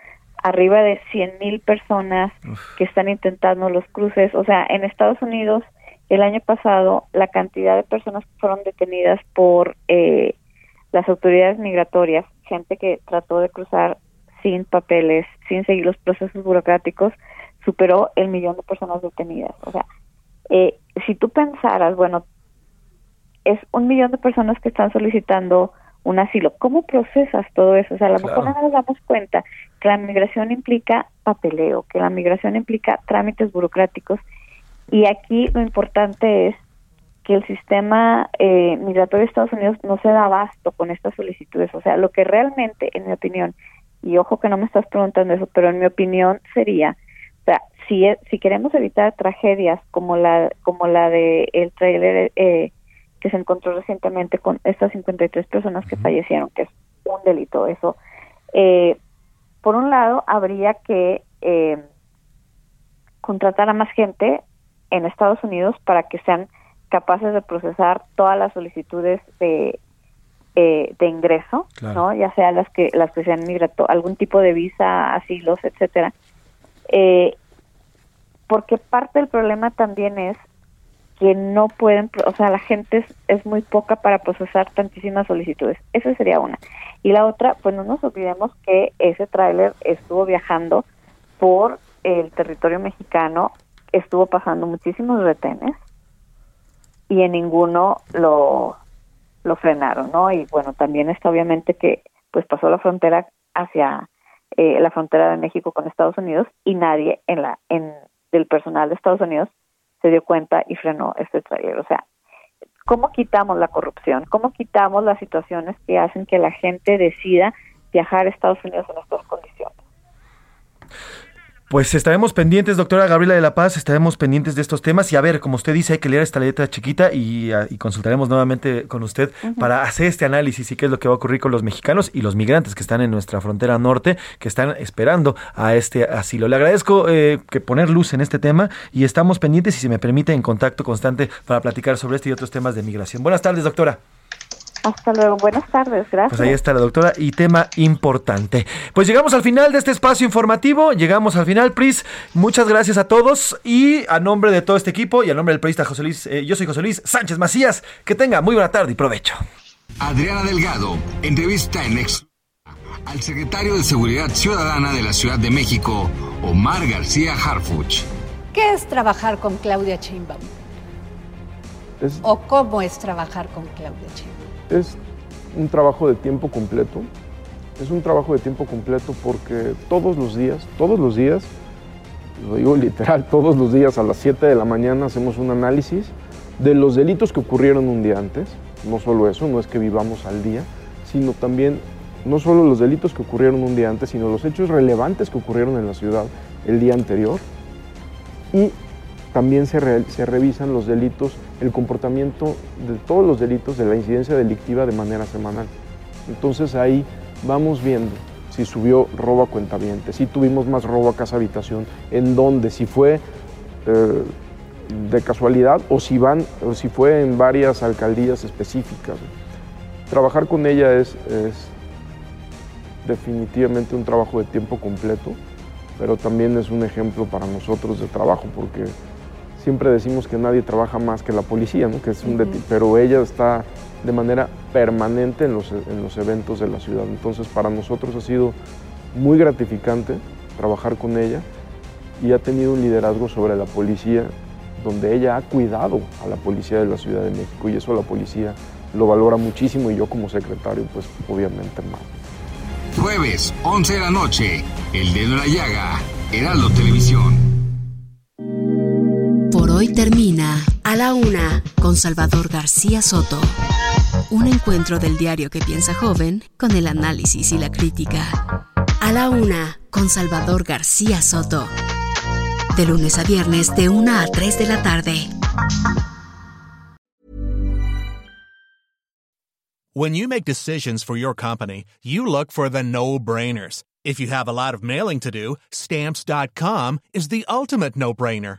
arriba de 100 mil personas que están intentando los cruces. O sea, en Estados Unidos el año pasado la cantidad de personas que fueron detenidas por eh, las autoridades migratorias, gente que trató de cruzar sin papeles, sin seguir los procesos burocráticos, superó el millón de personas detenidas. O sea, eh, si tú pensaras, bueno, es un millón de personas que están solicitando un asilo. ¿Cómo procesas todo eso? O sea, a lo mejor no nos damos cuenta que la migración implica papeleo, que la migración implica trámites burocráticos y aquí lo importante es que el sistema eh, migratorio de Estados Unidos no se da abasto con estas solicitudes. O sea, lo que realmente, en mi opinión, y ojo que no me estás preguntando eso, pero en mi opinión sería, o sea, si, e, si queremos evitar tragedias como la como la de el trailer eh, que se encontró recientemente con estas 53 personas que fallecieron, que es un delito eso, eh, por un lado habría que eh, contratar a más gente en Estados Unidos para que sean capaces de procesar todas las solicitudes de eh, de ingreso, ¿no? Ya sea las que las que sean migrato algún tipo de visa, asilos, etcétera. Eh, porque parte del problema también es que no pueden, o sea, la gente es, es, muy poca para procesar tantísimas solicitudes. Esa sería una. Y la otra, pues no nos olvidemos que ese tráiler estuvo viajando por el territorio mexicano, estuvo pasando muchísimos retenes y en ninguno lo, lo frenaron, ¿no? Y bueno, también está obviamente que pues pasó la frontera hacia eh, la frontera de México con Estados Unidos y nadie en la en del personal de Estados Unidos se dio cuenta y frenó este trailer. O sea, ¿cómo quitamos la corrupción? ¿Cómo quitamos las situaciones que hacen que la gente decida viajar a Estados Unidos en estas condiciones? Pues estaremos pendientes, doctora Gabriela de la Paz, estaremos pendientes de estos temas y a ver, como usted dice, hay que leer esta letra chiquita y, ah, consultaremos nuevamente con usted para hacer este análisis y qué es lo que va a ocurrir con los mexicanos y los migrantes que están en nuestra frontera norte, que están esperando a este asilo. Le agradezco eh, que poner luz en este tema y estamos pendientes, si se me permite, en contacto constante para platicar sobre este y otros temas de migración. Buenas tardes, doctora. Hasta luego, buenas tardes, gracias. Pues ahí está la doctora y tema importante. Pues llegamos al final de este espacio informativo, llegamos al final, Pris. Muchas gracias a todos y a nombre de todo este equipo y a nombre del periodista José Luis, eh, yo soy José Luis Sánchez Macías, que tenga muy buena tarde y provecho. Adriana Delgado, entrevista en ex al secretario de Seguridad Ciudadana de la Ciudad de México, Omar García Harfuch. ¿Qué es trabajar con Claudia Sheinbaum? ¿O cómo es trabajar con Claudia Sheinbaum? Es un trabajo de tiempo completo. Es un trabajo de tiempo completo porque todos los días, todos los días, lo digo literal, todos los días a las 7 de la mañana hacemos un análisis de los delitos que ocurrieron un día antes. No solo eso, no es que vivamos al día, sino también no solo los delitos que ocurrieron un día antes, sino los hechos relevantes que ocurrieron en la ciudad el día anterior. Y también se, se revisan los delitos el comportamiento de todos los delitos de la incidencia delictiva de manera semanal. Entonces ahí vamos viendo si subió robo a cuentaviente, si tuvimos más robo a casa habitación, en dónde, si fue eh, de casualidad o si, van, o si fue en varias alcaldías específicas. Trabajar con ella es, es definitivamente un trabajo de tiempo completo, pero también es un ejemplo para nosotros de trabajo porque siempre decimos que nadie trabaja más que la policía, ¿no? que es un pero ella está de manera permanente en los, en los eventos de la ciudad. Entonces para nosotros ha sido muy gratificante trabajar con ella y ha tenido un liderazgo sobre la policía donde ella ha cuidado a la policía de la Ciudad de México y eso la policía lo valora muchísimo y yo como secretario pues obviamente más. Jueves, 11 de la noche, El Dedo de la Llaga, Heraldo Televisión. Hoy termina A la Una con Salvador García Soto. Un encuentro del diario que piensa joven con el análisis y la crítica. A la Una con Salvador García Soto. De lunes a viernes de 1 a 3 de la tarde. When you make decisions for your company, you look for the no-brainers. If you have a lot of mailing to do, stamps.com is the ultimate no-brainer.